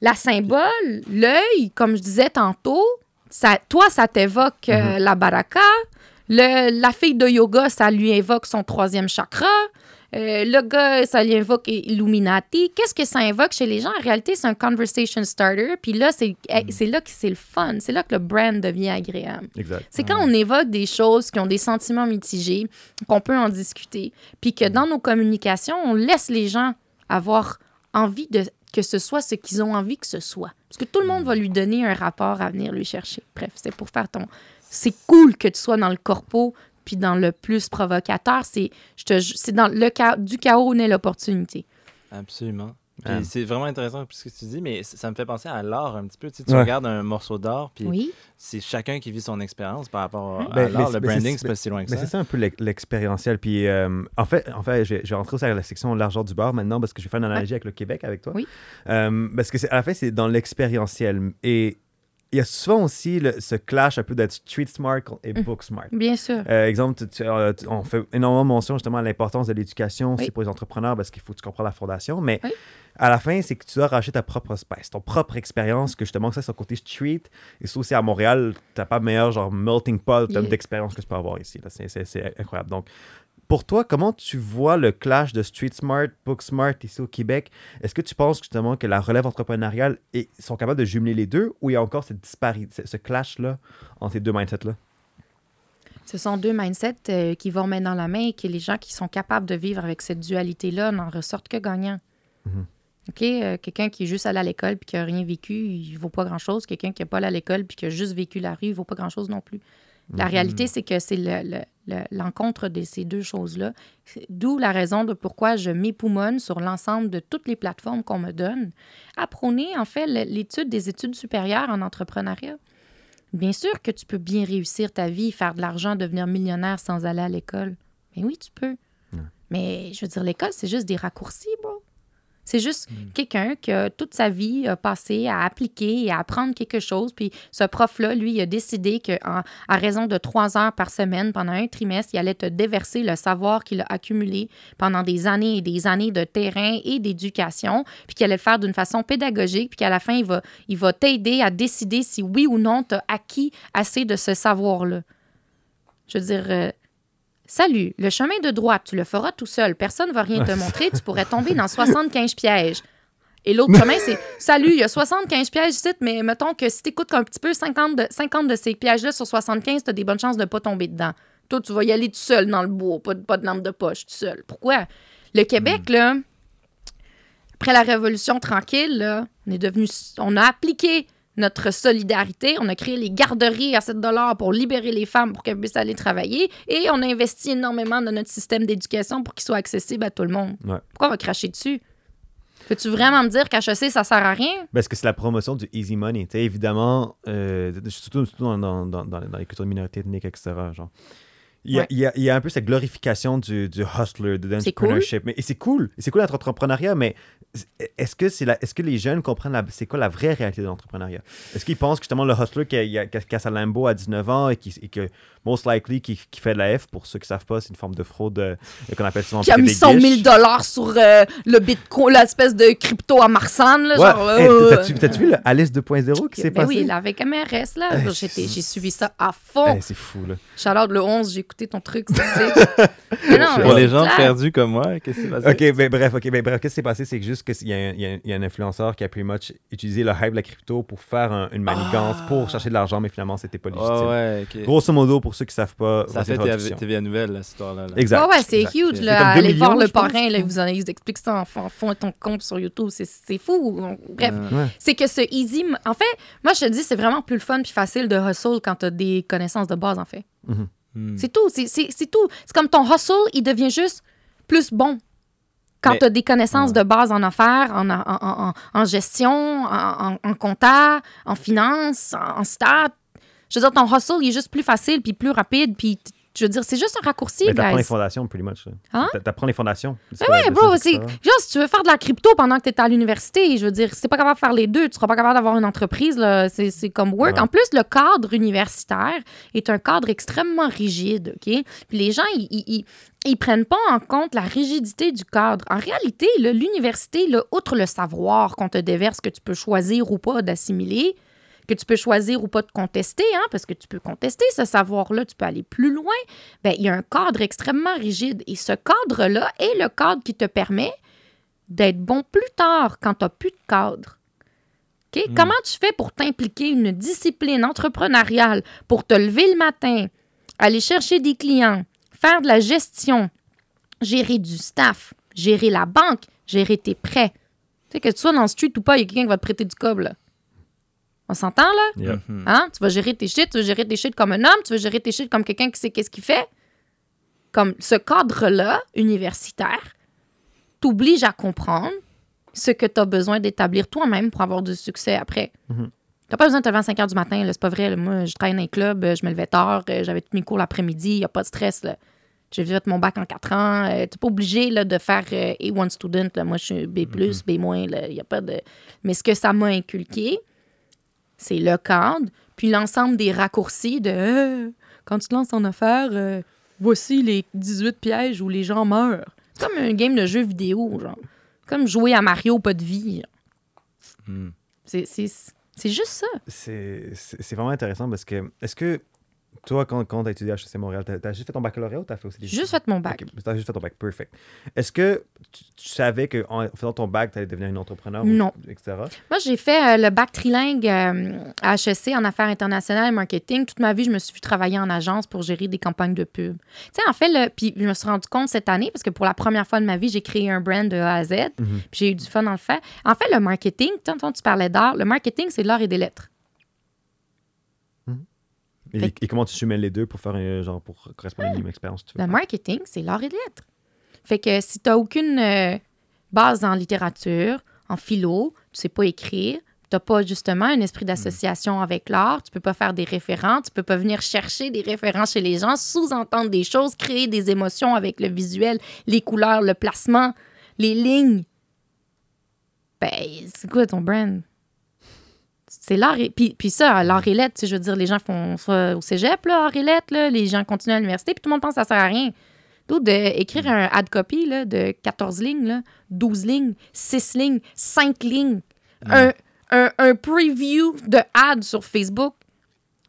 La symbole, l'œil, comme je disais tantôt, ça, toi, ça t'évoque euh, la baraka. Le- la fille de yoga, ça lui évoque son troisième chakra. Euh, le gars, ça lui invoque Illuminati. Qu'est-ce que ça invoque chez les gens? En réalité, c'est un conversation starter. Puis là, c'est eh, c'est là que c'est le fun. C'est là que le brand devient agréable. C'est quand on évoque des choses qui ont des sentiments mitigés, qu'on peut en discuter, puis que dans nos communications, on laisse les gens avoir envie de que ce soit ce qu'ils ont envie que ce soit. Parce que tout le monde va lui donner un rapport à venir lui chercher. Bref, c'est pour faire ton... C'est cool que tu sois dans le corpo, puis dans le plus provocateur. C'est je te ju- c'est dans le cha- du chaos naît l'opportunité. Absolument. Puis Ah. C'est vraiment intéressant ce que tu dis, mais ça me fait penser à l'art un petit peu. Tu, sais, tu Ouais. regardes un morceau d'art, puis Oui. c'est chacun qui vit son expérience par rapport à Ben, mais l'art. Le mais c'est- branding, c'est pas si loin que Mais ça. c'est ça un peu l'ex- l'expérientiel. Puis, euh, en fait, en fait je, vais- je vais rentrer aussi à la section l'argent du bar maintenant parce que je vais faire une analogie avec le Québec avec toi. Oui. Euh, parce que c'est- à la fin, c'est dans l'expérientiel. Et il y a souvent aussi le- ce clash un peu d'être street smart et Mm. book smart. Bien sûr. Euh, exemple, tu- tu- euh, tu- on fait énormément mention justement à l'importance de l'éducation Oui. aussi pour les entrepreneurs parce qu'il faut que tu comprennes la fondation. Mais Oui. à la fin, c'est que tu dois racheter ta propre space, ton propre expérience, que justement, ça, c'est côté street. Et ça aussi, à Montréal, tu n'as pas meilleur genre melting pot Yeah. d'expérience que tu peux avoir ici. c'est incroyable. Donc, pour toi, comment tu vois le clash de street smart, book smart ici au Québec? Est-ce que tu penses justement que la relève entrepreneuriale et sont capables de jumeler les deux ou il y a encore cette disparité, ce clash-là entre ces deux mindsets-là? Ce sont deux mindsets euh, qui vont main dans la main et que les gens qui sont capables de vivre avec cette dualité-là n'en ressortent que gagnants. Mhm. OK? Euh, Quelqu'un qui est juste allé à l'école puis qui n'a rien vécu, il vaut pas grand-chose. Quelqu'un qui n'est pas allé à l'école puis qui a juste vécu la rue, il vaut pas grand-chose non plus. La réalité, c'est que c'est le- l'encontre de ces deux choses-là. D'où la raison de pourquoi je m'époumonne sur l'ensemble de toutes les plateformes qu'on me donne à prôner, en fait, l'étude des études supérieures en entrepreneuriat. Bien sûr que tu peux bien réussir ta vie, faire de l'argent, devenir millionnaire sans aller à l'école. Mais oui, tu peux. Mais je veux dire, l'école, c'est juste des raccourcis, bro. C'est juste quelqu'un qui a toute sa vie a passé à appliquer et à apprendre quelque chose. Puis ce prof-là, lui, il a décidé qu'à à raison de trois heures par semaine, pendant un trimestre, il allait te déverser le savoir qu'il a accumulé pendant des années et des années de terrain et d'éducation, puis qu'il allait le faire d'une façon pédagogique, puis qu'à la fin, il va, il va t'aider à décider si oui ou non tu as acquis assez de ce savoir-là. Je veux dire, euh, salut, le chemin de droite, tu le feras tout seul. Personne ne va rien te montrer. Tu pourrais tomber dans 75 pièges. Et l'autre chemin, c'est Salut, il y a 75 pièges ici, mais mettons que si tu écoutes un petit peu 50 de, 50 de ces pièges-là sur 75, tu as des bonnes chances de ne pas tomber dedans. Toi, tu vas y aller tout seul dans le bois, pas, de- pas de lampe de poche, tout seul. Pourquoi? Le Québec, là, après la Révolution tranquille, là, on est devenu. On a appliqué notre solidarité. On a créé les garderies à 7 pour libérer les femmes pour qu'elles puissent aller travailler. Et on a investi énormément dans notre système d'éducation pour qu'il soit accessible à tout le monde. Ouais. Pourquoi on va cracher dessus? Peux-tu vraiment me dire qu'HEC, ça sert à rien? Parce que c'est la promotion du easy money. Évidemment, euh, surtout, surtout dans, dans, dans, dans- dans les cultures de minorités ethniques, etc. Genre. Il, y a, Ouais. il, y a, il y a un peu cette glorification du, du hustler, de C'est cool. l'entrepreneurship. Mais, et c'est cool. C'est cool l'entrepreneuriat, mais est-ce que, c'est est-ce que les jeunes comprennent c'est quoi la vraie réalité de l'entrepreneuriat? Est-ce qu'ils pensent que justement le hustler qui a, qui a- sa à 19 ans et, qui, et que, most likely, qui, qui fait de la F, pour ceux qui ne savent pas, c'est une forme de fraude euh, qu'on appelle souvent Qui a mis privé 100 000 guiche. dollars sur euh, le bitcoin, l'espèce de crypto à. Là, Ouais. genre, Hey, euh, t'as-tu, t'as-tu vu le Alice 2.0 qui s'est ben passé? oui, là, avec MRS, là, Hey, j'étais- c'est- j'ai suivi ça à fond. Hey, c'est fou, là. Charlotte le 11, j'ai écouté ton truc, Mais non, mais Pour les gens clair. perdus comme moi, qu'est-ce qui s'est passé? Ok, ben, bref, ok, ben, bref, qu'est-ce qui s'est passé? C'est juste qu'il y, a un- y y a influenceur qui a pretty much utilisé le hype de la crypto pour faire un- une manigance, pour chercher de l'argent, mais finalement, c'était pas légitime. Ah ouais, ok. Grosso modo, pour ceux qui savent pas, Ça fait. TV, TVA Nouvelle, là, cette histoire-là. là. Exact. Ouais, ouais, c'est huge, là. Allez voir millions, le je pense. parrain, là, vous en ils expliquent ça en fond, fond ton compte sur YouTube. C'est- C'est fou. Bref, Ouais. c'est que ce easy. En fait, moi, je te dis, c'est vraiment plus le fun puis facile de hustle quand tu as des connaissances de base, en fait. Hmm. C'est tout. C'est tout. C'est comme ton hustle, il devient juste plus bon. Quand tu as des connaissances de base en affaires, en, en, en- en- en gestion, en, en, en compta, en finance, en, en stats. Je veux dire, ton hustle, il est juste plus facile, puis plus rapide, puis Je veux dire, c'est juste un raccourci, Mais t'apprends les fondations, pretty much. Hein? T'a- T'apprends les fondations. Mais ouais, bro, c'est genre si tu veux faire de la crypto pendant que tu es à l'université, je veux dire, si t'es pas capable de faire les deux, tu seras pas capable d'avoir une entreprise, là, c'est c'est comme work. Ouais. En plus, le cadre universitaire est un cadre extrêmement rigide, OK? Puis les gens, ils, ils, ils- ils prennent pas en compte la rigidité du cadre. En réalité, là, l'université, là, outre le savoir qu'on te déverse que tu peux choisir ou pas d'assimiler, que tu peux choisir ou pas de contester, hein, parce que tu peux contester ce savoir-là, tu peux aller plus loin, ben, il y a un cadre extrêmement rigide. Et ce cadre-là est le cadre qui te permet d'être bon plus tard quand tu n'as plus de cadre. OK? Comment tu fais pour t'impliquer une discipline entrepreneuriale, pour te lever le matin, aller chercher des clients, faire de la gestion, gérer du staff, gérer la banque, gérer tes prêts? Tu sais, que tu sois dans le street ou pas, il y a quelqu'un qui va te prêter du cob, là. On s'entend, là? Yeah. Mhm. Hein? Tu vas gérer tes shit, tu vas gérer tes shit comme un homme, tu vas gérer tes shit comme quelqu'un qui sait qu'est-ce qu'il fait. Comme ce cadre-là, universitaire, t'oblige à comprendre ce que tu as besoin d'établir toi-même pour avoir du succès après. Mhm. T'as pas besoin de te lever à 5 h du matin, là, c'est pas vrai. là. Moi, je travaille dans un club, je me levais tard, euh, j'avais tous mes cours l'après-midi, il a pas de stress. Là. J'ai fait mon bac en 4 ans. Euh, T'es pas obligé là, de faire euh, A1 student. Là. Moi, je suis B, B-. Il y a pas de. Mais ce que ça m'a inculqué, c'est le cadre, puis l'ensemble des raccourcis de euh, quand tu te lances en affaires, euh, voici les 18 pièges où les gens meurent. C'est comme un game de jeu vidéo, genre. Comme jouer à Mario, pas de vie. Hmm. C'est, c'est, c'est juste ça. C'est c'est- c'est vraiment intéressant parce que, est-ce que toi, quand, quand tu as étudié à HEC Montréal, tu as, juste fait ton baccalauréat ou tu as fait aussi des juste fait mon bac. Tu as juste fait ton bac, perfect. Est-ce que tu, tu savais qu'en faisant ton bac, tu allais devenir une entrepreneur ou- Non. etc. Moi, j'ai fait euh, le bac trilingue euh, à HEC en affaires internationales et marketing. Toute ma vie, je me suis vu travailler en agence pour gérer des campagnes de pub. Tu sais, en fait, puis je me suis rendu compte cette année, parce que pour la première fois de ma vie, j'ai créé un brand de A à Z, puis j'ai eu du fun dans le faire. En fait, le marketing, tantôt tu parlais d'art, le marketing, c'est de l'art et des lettres. Et, Fait- et comment tu mêles les deux pour faire un genre pour correspondre à une expérience que tu veux Le faire? marketing, c'est l'art et lettres. Fait que si tu n'as aucune euh, base en littérature, en philo, tu sais pas écrire, tu n'as pas justement un esprit d'association avec l'art, tu peux pas faire des référents, tu peux pas venir chercher des référents chez les gens, sous-entendre des choses, créer des émotions avec le visuel, les couleurs, le placement, les lignes. Ben, c'est quoi ton brand? C'est l'art et... Puis, puis ça, l'art et lettres, tu sais, je veux dire, les gens font ça au cégep, là, art et lettres, là, les gens continuent à l'université, puis tout le monde pense que ça sert à rien. D'autres, d'écrire un ad copy là, de 14 lignes, là, 12 lignes, 6 lignes, 5 lignes, un, un, un preview de ad sur Facebook.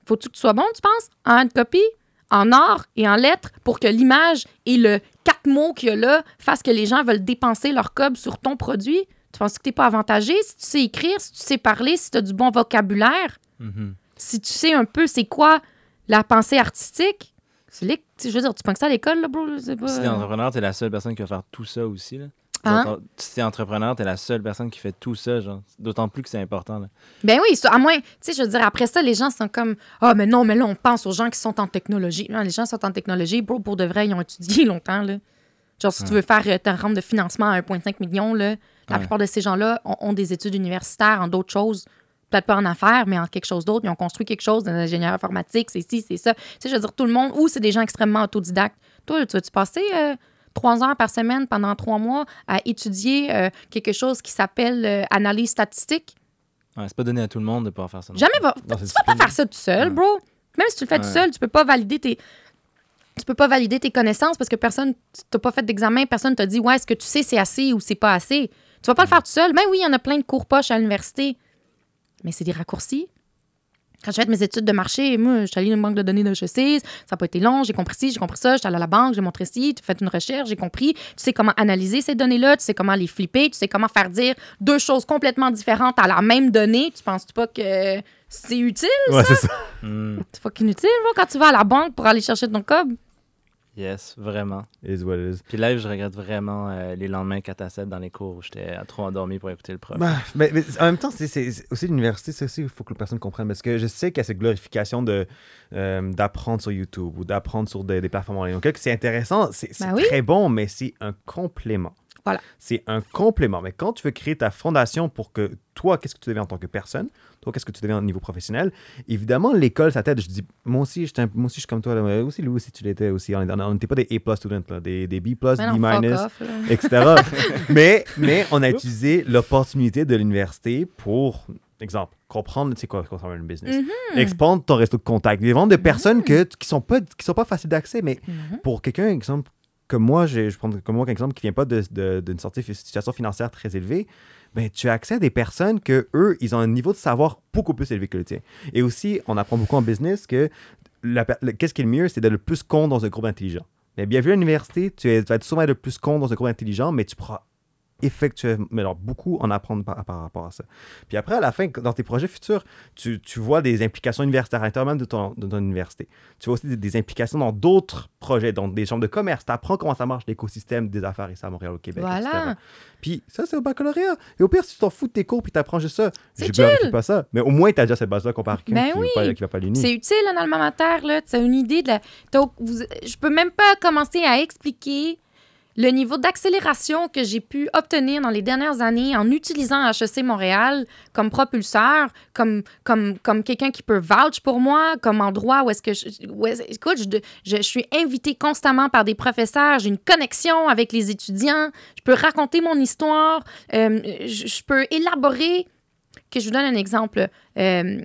Faut-tu que tu sois bon, tu penses, en ad copy, en art et en lettres, pour que l'image et le quatre mots qu'il y a là fassent que les gens veulent dépenser leur cob sur ton produit? Tu penses que tu n'es pas avantagé si tu sais écrire, si tu sais parler, si tu as du bon vocabulaire? Mhm. si tu sais un peu c'est quoi la pensée artistique, c'est les- je veux dire, tu penses ça à l'école, là, bro? C'est pas... Si t'es entrepreneur, t'es la seule personne qui va faire tout ça aussi. Là. Hein? Si t'es entrepreneur, t'es la seule personne qui fait tout ça. genre. D'autant plus que c'est important. Là. Ben oui, à moins, tu sais, je veux dire, après ça, les gens sont comme, ah, mais non, mais là, on pense aux gens qui sont en technologie. Non, les gens sont en technologie, bro, pour de vrai, ils ont étudié longtemps, là. Genre, si tu veux faire euh, ta rampe de financement à 1,5 million, là, la Ouais. plupart de ces gens-là ont, ont des études universitaires en d'autres choses. Peut-être pas en affaires, mais en quelque chose d'autre. Ils ont construit quelque chose dans l'ingénieur informatique, c'est ci, c'est ça. Tu sais, je veux dire, tout le monde, ou c'est des gens extrêmement autodidactes. Toi, tu vas-tu passer euh, trois heures par semaine pendant trois mois à étudier euh, quelque chose qui s'appelle euh, analyse statistique? Ouais, c'est pas donné à tout le monde de pouvoir faire ça. Jamais va. Dans Tu vas pas faire ça tout seul, Ouais. bro. Même si tu le fais tout seul, tu peux pas valider tes. Tu peux pas valider tes connaissances parce que personne, tu n'as pas fait d'examen, personne t'a dit, ouais, est-ce que tu sais c'est assez ou c'est pas assez. Tu vas pas le faire tout seul. Ben oui, il y en a plein de cours poches à l'université. Mais c'est des raccourcis. Quand j'ai fait mes études de marché, moi, je suis allée dans une banque de données de HEC, ça n'a pas été long, j'ai compris ci, j'ai compris ça, j'étais allée à la banque, j'ai montré ci, tu fais une recherche, j'ai compris, tu sais comment analyser ces données-là, tu sais comment les flipper, tu sais comment faire dire deux choses complètement différentes à la même donnée. Tu penses pas que c'est utile? Ouais, c'est ça. C'est fucking utile, bro, quand tu vas à la banque pour aller chercher ton cob. Yes, vraiment. Is what it is. Puis live, je regrette vraiment euh, les lendemains 4 à 7 dans les cours où j'étais trop endormi pour écouter le prof. Bah, mais, mais en même temps, c'est aussi l'université, c'est aussi, il faut que les personnes comprennent. Parce que je sais qu'il y a cette glorification de, euh, d'apprendre sur YouTube ou d'apprendre sur des, des plateformes en ligne. Donc, c'est intéressant, c'est oui. très bon, mais c'est un complément. Voilà. C'est un complément. Mais quand tu veux créer ta fondation pour que toi, qu'est-ce que tu deviens en tant que personne, toi, qu'est-ce que tu deviens au niveau professionnel, évidemment, l'école, ça t'aide. Je dis, moi aussi, un- moi aussi, je suis comme toi. Là, mais aussi, Louis aussi, tu l'étais aussi. On n'était pas des A students, là, des, des B, Mais B minus etc. mais, mais on a utilisé l'opportunité de l'université pour, exemple, comprendre c'est quoi concernant une business? Mhm. Expandre ton réseau de contacts. Les ventes de personnes que, qui sont pas qui sont pas faciles d'accès, mais Mhm. pour quelqu'un, exemple, comme moi, j'ai- je prends comme moi, comme exemple, qui vient pas de- de- d'une sortie situation financière très élevée, ben, tu as accès à des personnes que eux, ils ont un niveau de savoir beaucoup plus élevé que le tien. Et aussi, on apprend beaucoup en business que qu'est-ce qui est le mieux, c'est d'être le plus con dans un groupe intelligent. Mais bien vu à l'université, tu vas être souvent le plus con dans un groupe intelligent, mais tu pourras effectivement mais alors, beaucoup en apprendre par, par rapport à ça. Puis après, à la fin, dans tes projets futurs, tu, tu vois des implications universitaires à l'intérieur même de ton, de ton université. Tu vois aussi des, des implications dans d'autres projets, dans des chambres de commerce. Tu apprends comment ça marche l'écosystème des affaires ici à Montréal, au Québec, Voilà. etc. Puis ça, c'est au baccalauréat. Et au pire, si tu t'en fous de tes cours puis tu apprends juste ça, glorifie pas ça. Mais au moins, tu as déjà cette base-là comparé à Ben qui, oui. va pas, qui va pas à l'uni. C'est utile dans le mater, là. Tu as une idée de la. Donc, vous... je peux même pas commencer à expliquer le niveau d'accélération que j'ai pu obtenir dans les dernières années en utilisant HEC Montréal comme propulseur, comme, comme, comme quelqu'un qui peut vouch pour moi, comme endroit où est-ce que je... écoute, je, je, suis invitée constamment par des professeurs, j'ai une connexion avec les étudiants, je peux raconter mon histoire, euh, je, je peux élaborer... Que je vous donne un exemple. Euh,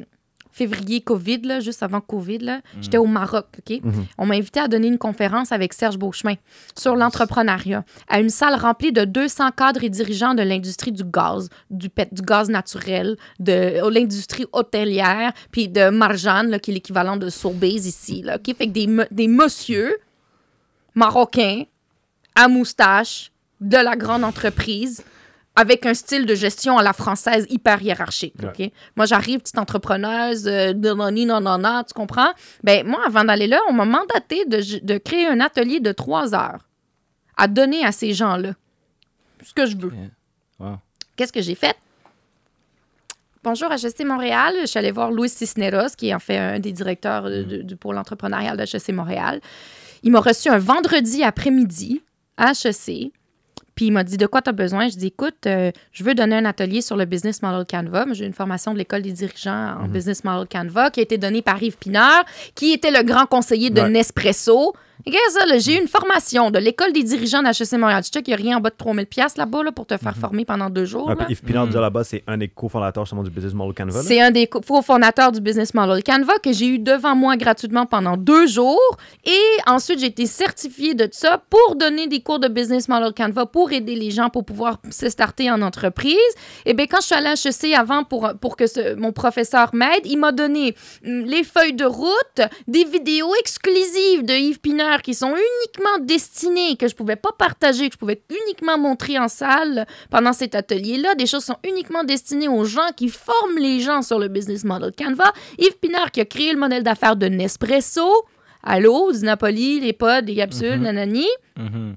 février COVID, là, juste avant COVID, là, j'étais au Maroc, OK? Mhm. On m'a invité à donner une conférence avec Serge Beauchemin sur l'entrepreneuriat à une salle remplie de 200 cadres et dirigeants de l'industrie du gaz, du, pet, du gaz naturel, de l'industrie hôtelière, puis de Marjane, là, qui est l'équivalent de Sobeys ici, là, OK? Fait que des, des messieurs marocains à moustache de la grande entreprise avec un style de gestion à la française hyper hiérarchique. Moi, j'arrive, petite entrepreneuse, euh, non, non, non, tu comprends? Ben, moi, avant d'aller là, on m'a mandaté de, de créer un atelier de trois heures à donner à ces gens-là ce que je veux. Wow. Qu'est-ce que j'ai fait? Bonjour HEC Montréal. Je suis allée voir Louis Cisneros, qui est en fait un des directeurs de- de- du pôle entrepreneurial d'HEC Montréal. Il m'a reçu un vendredi après-midi à HEC. Puis il m'a dit de quoi tu as besoin? Je dis écoute, euh, je veux donner un atelier sur le Business Model Canva. J'ai une formation de l'école des dirigeants en Business Model Canva qui a été donnée par Yves Pinard, qui était le grand conseiller de Ouais. Nespresso. Et Regarde ça, là, j'ai eu une formation de l'école des dirigeants d'HEC Montréal. Tu sais qu'il n'y a rien en bas de 3000 pièces là-bas là, pour te faire former pendant deux jours. Puis Yves Pinard, déjà là-bas, c'est un des cofondateurs justement du Business Model Canva. C'est un des co- cofondateurs du Business Model Canva que j'ai eu devant moi gratuitement pendant deux jours. Et ensuite, j'ai été certifiée de ça pour donner des cours de Business Model Canva pour aider les gens pour pouvoir se starter en entreprise. Et bien, quand je suis allée à HEC avant pour, pour que ce- mon professeur m'aide, il m'a donné hum, les feuilles de route, des vidéos exclusives de Yves Pinard qui sont uniquement destinées, que je pouvais pas partager, que je pouvais uniquement montrer en salle pendant cet atelier-là. Des choses sont uniquement destinées aux gens qui forment les gens sur le business model Canva. Yves Pinard qui a créé le modèle d'affaires de Nespresso. Allô, du Napoli, les pods, les capsules, nanani. Mhm.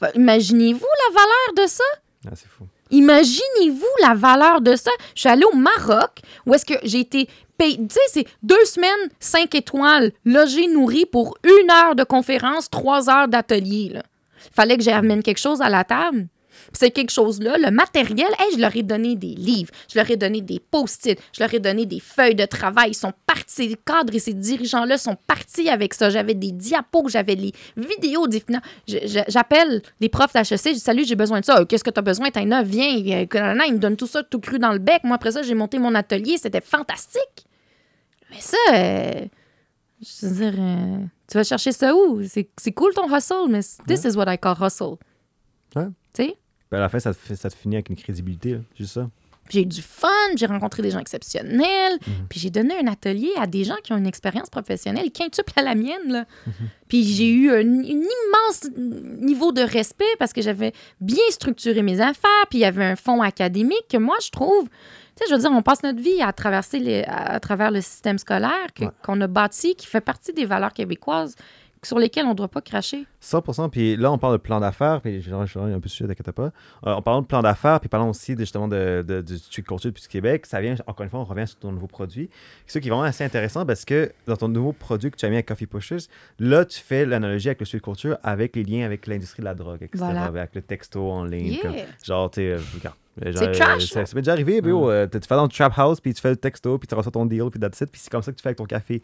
Enfin, Imaginez-vous la valeur de ça? Ah, c'est fou. Imaginez-vous la valeur de ça? Je suis allée au Maroc où est-ce que j'ai été payée. Tu sais, c'est deux semaines, cinq étoiles, logé, nourri pour une heure de conférence, trois heures d'atelier. là. Fallait que j'amène quelque chose à la table. C'est quelque chose-là, le matériel, hey, je leur ai donné des livres, je leur ai donné des post-it, je leur ai donné des feuilles de travail. Ils sont partis, ces cadres et ces dirigeants-là sont partis avec ça. J'avais des diapos, j'avais les vidéos des finances. J'appelle les profs d'HEC, je dis Salut, j'ai besoin de ça. Euh, Qu'est-ce que tu as besoin, Taina? Viens. Euh, Ils me donnent tout ça tout cru dans le bec. Moi, après ça, j'ai monté mon atelier, c'était fantastique. Mais ça, euh, je veux dire, euh, tu vas chercher ça où? C'est c'est cool ton hustle, mais this is what I call hustle. Ouais. Tu sais? Puis à la fin, ça te, fait- ça te finit avec une crédibilité, là. juste ça. J'ai eu du fun, j'ai rencontré des gens exceptionnels, puis j'ai donné un atelier à des gens qui ont une expérience professionnelle quintuple à la mienne. Là. Puis j'ai eu un, un immense niveau de respect parce que j'avais bien structuré mes affaires, puis il y avait un fonds académique que moi, je trouve... Tu sais, je veux dire, on passe notre vie à traverser les, à, à travers le système scolaire Ouais. qu'on a bâti, qui fait partie des valeurs québécoises sur lesquelles on ne doit pas cracher. 100%. Puis là, on parle de plan d'affaires. Puis je je un peu sujet, t'inquiète pas. Euh, en parlant de plan d'affaires, puis parlons aussi de, justement de, de, du street culture depuis Québec, ça vient, encore une fois, on revient sur ton nouveau produit. Ça qui est vraiment assez intéressant parce que dans ton nouveau produit que tu as mis avec Coffee Pushers, là, tu fais l'analogie avec le street culture avec les liens avec l'industrie de la drogue, etc. Voilà. Avec le texto en ligne. Yeah. comme- genre, tu euh, regarde. C'est trash, ça, ça m'est déjà arrivé, puis, oh, euh, tu fais dans le trap house, puis tu fais le texto, puis tu reçois ton deal, puis that's it, puis c'est comme ça que tu fais avec ton café.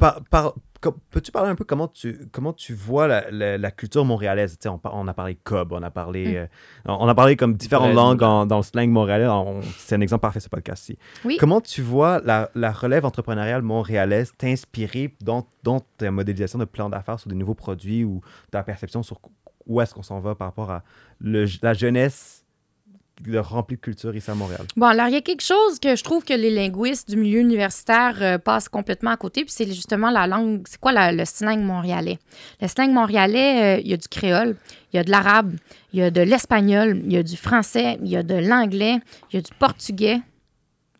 Par- par- com- Peux-tu parler un peu comment tu, comment tu vois la, la- la culture montréalaise? Tu sais, on, par- on a parlé cob, on a parlé, Mm. euh, on a parlé comme différentes langues en- dans le slang montréalais. On- C'est un exemple parfait, ce podcast-ci. Oui. Comment tu vois la, la relève entrepreneuriale montréalaise t'inspirer dans, dans ta modélisation de plan d'affaires sur des nouveaux produits ou ta perception sur où est-ce qu'on s'en va par rapport à le- la jeunesse de remplie de culture ici à Montréal? Bon, alors il y a quelque chose que je trouve que les linguistes du milieu universitaire euh, passent complètement à côté, puis c'est justement la langue, c'est quoi la- le slang montréalais? Le slang montréalais, euh, il y a du créole, il y a de l'arabe, il y a de l'espagnol, il y a du français, il y a de l'anglais, il y a du portugais.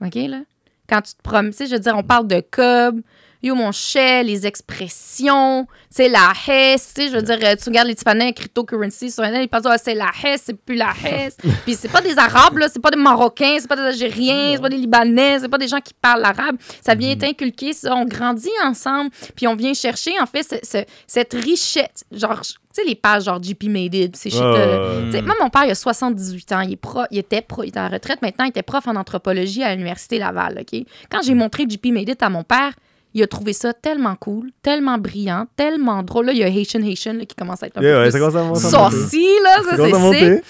OK, là? Quand tu te promènes, je veux dire, on parle de cob, yo, mon chais, les expressions, c'est la hesse, tu sais, je veux dire, euh, tu regardes les Tifanais cryptocurrency sur Internet, ils pensent, Ah, c'est la hesse, c'est plus la hesse. Puis c'est pas des Arabes, là, c'est pas des Marocains, c'est pas des Algériens, c'est pas des Libanais, c'est pas des gens qui parlent arabe. Ça vient être inculqué, ça, on grandit ensemble, puis on vient chercher, en fait, ce- ce- cette richesse, genre, tu sais, les pages genre JP Made It, ces. Euh, sais, Moi, mon père, il a 78 ans. Il, est pro, il était pro, il est en retraite maintenant. Il était prof en anthropologie à l'Université Laval. OK? Quand j'ai montré JP Made It à mon père, il a trouvé ça tellement cool, tellement brillant, tellement drôle. Là, il y a Haitian Haitian là, qui commence à être un yeah, peu ouais, plus ça commence à saucy, là. Ça, Ça c'est.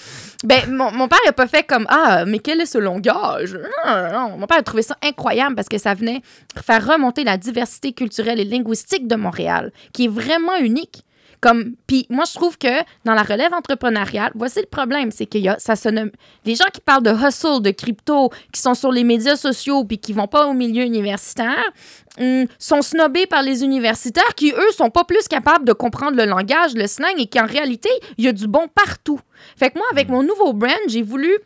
Ben, mon, mon père, il a pas fait comme Ah, mais quel est ce langage? Non, non. Mon père a trouvé ça incroyable parce que ça venait faire remonter la diversité culturelle et linguistique de Montréal, qui est vraiment unique. Comme, puis moi, je trouve que dans la relève entrepreneuriale, voici le problème, c'est qu'il y a, ça se nomme, les gens qui parlent de hustle, de crypto, qui sont sur les médias sociaux puis qui vont pas au milieu universitaire, hum, sont snobés par les universitaires qui, eux, sont pas plus capables de comprendre le langage, le slang et qu'en réalité, il y a du bon partout. Fait que moi, avec mon nouveau brand, j'ai voulu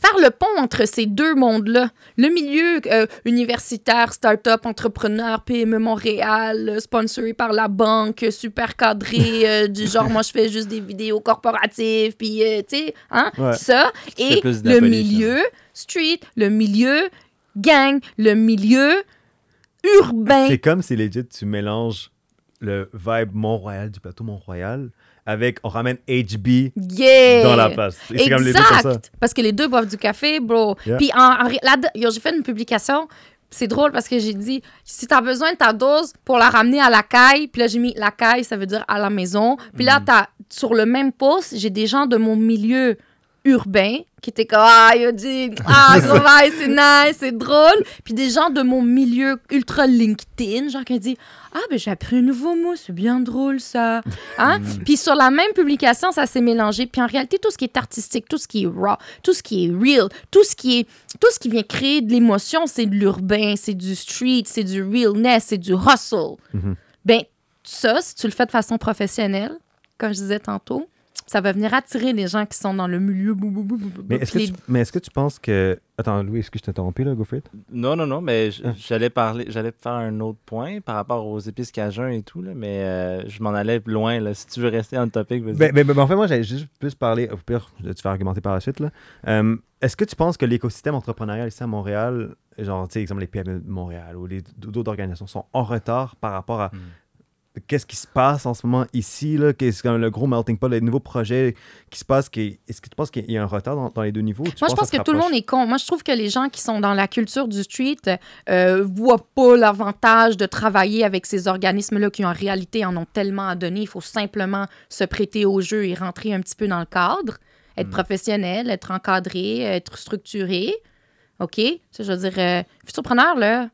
faire le pont entre ces deux mondes-là. Le milieu euh, universitaire, start-up, entrepreneur, PME Montréal, euh, sponsoré par la banque, super cadré, euh, du genre, moi, je fais juste des vidéos corporatives, puis, tu sais, hein, Ouais. ça. Et le milieu street, le milieu gang, le milieu urbain. C'est comme si legit tu mélanges le vibe Mont-Royal du plateau Mont-Royal avec on ramène HB Yeah! dans la place. Et C'est comme les deux comme ça. Exact. Parce que les deux boivent du café, bro. Yeah. Puis en, là, j'ai fait une publication. C'est drôle parce que j'ai dit si t'as besoin de ta dose pour la ramener à la caille, puis là j'ai mis la caille, ça veut dire à la maison. Puis Mm. là, t'as, sur le même post, j'ai des gens de mon milieu urbain qui étaient comme Ah, il a dit Ah, c'est nice, c'est drôle. Puis des gens de mon milieu ultra LinkedIn, genre qui ont dit Ah, ben j'ai appris un nouveau mot, c'est bien drôle ça. Hein? Puis sur la même publication, ça s'est mélangé. Puis en réalité, tout ce qui est artistique, tout ce qui est raw, tout ce qui est real, tout ce qui est tout ce qui vient créer de l'émotion, c'est de l'urbain, c'est du street, c'est du realness, c'est du hustle. Mhm. Ben ça, si tu le fais de façon professionnelle, comme je disais tantôt, ça va venir attirer les gens qui sont dans le milieu. bou, bou, bou, bou, bou, Mais est-ce que, tu, les- mais est-ce que tu penses que. Attends, Louis, est-ce que je t'ai interrompu là, go for it? Non, non, non, mais Ah. j'allais parler, j'allais faire un autre point par rapport aux épices cajun et tout, là, mais euh, je m'en allais loin. Là. Si tu veux rester en topic, vas-y. Ben, ben, ben, en fait, moi, j'allais juste plus parler. Au pire, tu vas argumenter par la suite. là. Euh, est-ce que tu penses que l'écosystème entrepreneurial ici à Montréal, genre, tu sais, exemple, les PME de Montréal ou les d'autres organisations sont en retard par rapport à. Hmm. Qu'est-ce qui se passe en ce moment ici, là? Qu'est-ce comme le gros melting pot, les nouveaux projets qui se passent? qui- Est-ce que tu penses qu'il y a un retard dans, dans les deux niveaux? Moi, je pense que tout le monde est con. Moi, je trouve que les gens qui sont dans la culture du street euh, voient pas l'avantage de travailler avec ces organismes-là qui, en réalité, en ont tellement à donner. Il faut simplement se prêter au jeu et rentrer un petit peu dans le cadre, être professionnel, être encadré, être structuré. OK? Ça, je veux dire, euh, futurpreneur, là,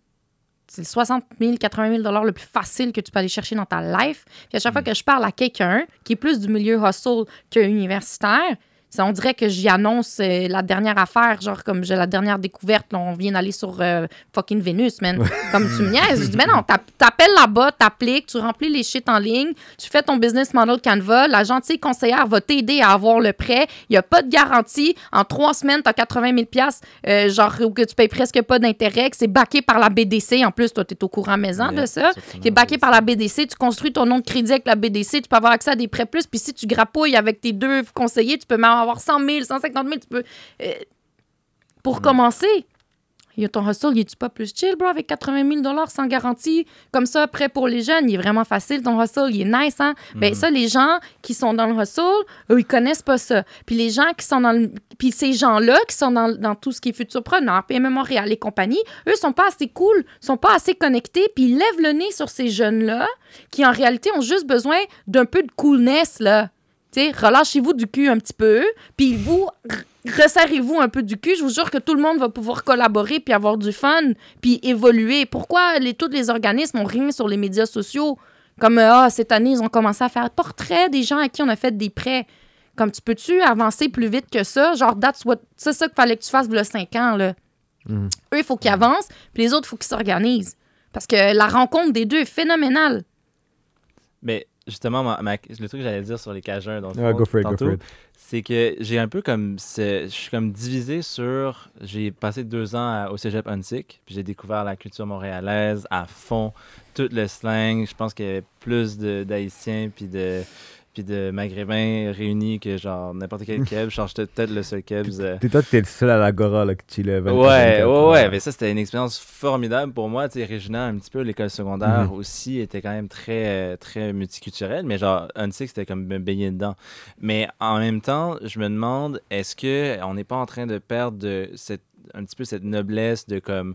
c'est le 60 000, 80 000 dollars le plus facile que tu peux aller chercher dans ta life. Puis à chaque fois que je parle à quelqu'un qui est plus du milieu hustle que universitaire, on dirait que j'y annonce euh, la dernière affaire, genre comme j'ai la dernière découverte, là, on vient d'aller sur euh, fucking Vénus, man. comme tu me niaises. Je dis, mais non, t'app- t'appelles là-bas, t'appliques, tu remplis les shit en ligne, tu fais ton business model Canva, la gentille conseillère va t'aider à avoir le prêt. Il n'y a pas de garantie. En trois semaines, t'as 80 000 piastres, euh, genre ou que tu payes presque pas d'intérêt, que c'est backé par la BDC. En plus, toi, t'es au courant maison de ça. dans backé par la BDC, tu construis ton nom de crédit avec la BDC, tu peux avoir accès à des prêts plus. Puis si tu grappouilles avec tes deux conseillers, tu peux même avoir 100 000, 150 000. Tu peux. euh, pour commencer, il y a ton hustle, il est-tu pas plus chill, bro, avec 80 000 sans garantie? Comme ça, prêt pour les jeunes, il est vraiment facile, ton hustle, il est nice, hein? Ben ça, les gens qui sont dans le hustle, eux, ils connaissent pas ça. Puis les gens qui sont dans le... Puis ces gens-là qui sont dans, dans tout ce qui est futurpreneur, PME Montréal et compagnie, eux sont pas assez cool, sont pas assez connectés, puis ils lèvent le nez sur ces jeunes-là qui, en réalité, ont juste besoin d'un peu de coolness, là. Sais, relâchez-vous du cul un petit peu, puis vous, resserrez-vous un peu du cul. Je vous jure que tout le monde va pouvoir collaborer puis avoir du fun, puis évoluer. Pourquoi les, tous les organismes ont rien sur les médias sociaux? Comme, euh, ah, cette année, ils ont commencé à faire portrait des gens à qui on a fait des prêts. Comme, tu peux-tu avancer plus vite que ça? Genre, that's what... c'est ça qu'il fallait que tu fasses le 5 ans, là. Mhm. Eux, il faut qu'ils avancent, puis les autres, il faut qu'ils s'organisent. Parce que la rencontre des deux est phénoménale. Mais justement, ma- ma- le truc que j'allais dire sur les Cajuns, for it. c'est que j'ai un peu comme... Je suis comme divisé sur... J'ai passé deux ans à- au cégep Huntsic, puis j'ai découvert la culture montréalaise à fond, tout le slang. Je pense qu'il y avait plus de- d'Haïtiens puis de, puis de Maghrébins réunis que genre n'importe quel keb. J'étais peut-être le seul euh, T'es toi, t'es le seul à l'agora là, qui chillait. 24, Ouais, 24, ouais, ouais, mais ça, c'était une expérience formidable pour moi. Tu sais, Régina, un petit peu, l'école secondaire Mhm. aussi était quand même très, euh, très multiculturelle, mais genre, Unsix, c'était comme me baigner dedans. Mais en même temps, je me demande, est-ce que on n'est pas en train de perdre de cette, un petit peu cette noblesse de comme.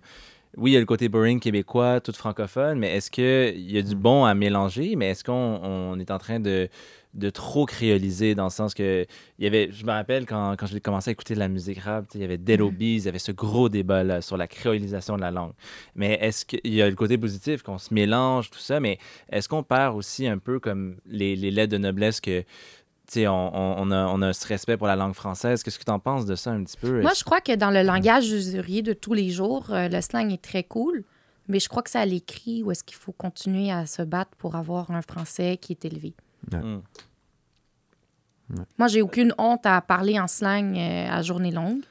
Oui, il y a le côté boring québécois, tout francophone, mais est-ce qu'il y a du bon à mélanger, mais est-ce qu'on on est en train de, de trop créoliser dans le sens que il y avait, je me rappelle quand, quand j'ai commencé à écouter de la musique rap, il y avait Dead Obies, il y avait ce gros débat là, sur la créolisation de la langue. Mais est-ce qu'il y a le côté positif qu'on se mélange, tout ça, mais est-ce qu'on perd aussi un peu comme les, les lettres de noblesse que, on, on, a, on a ce respect pour la langue française? Qu'est-ce que tu en penses de ça un petit peu? Moi, je crois que dans le langage usurier de tous les jours, euh, le slang est très cool. Mais je crois que c'est à l'écrit où est-ce qu'il faut continuer à se battre pour avoir un français qui est élevé. Hmm. Moi, j'ai aucune honte à parler en slang euh, à journée longue.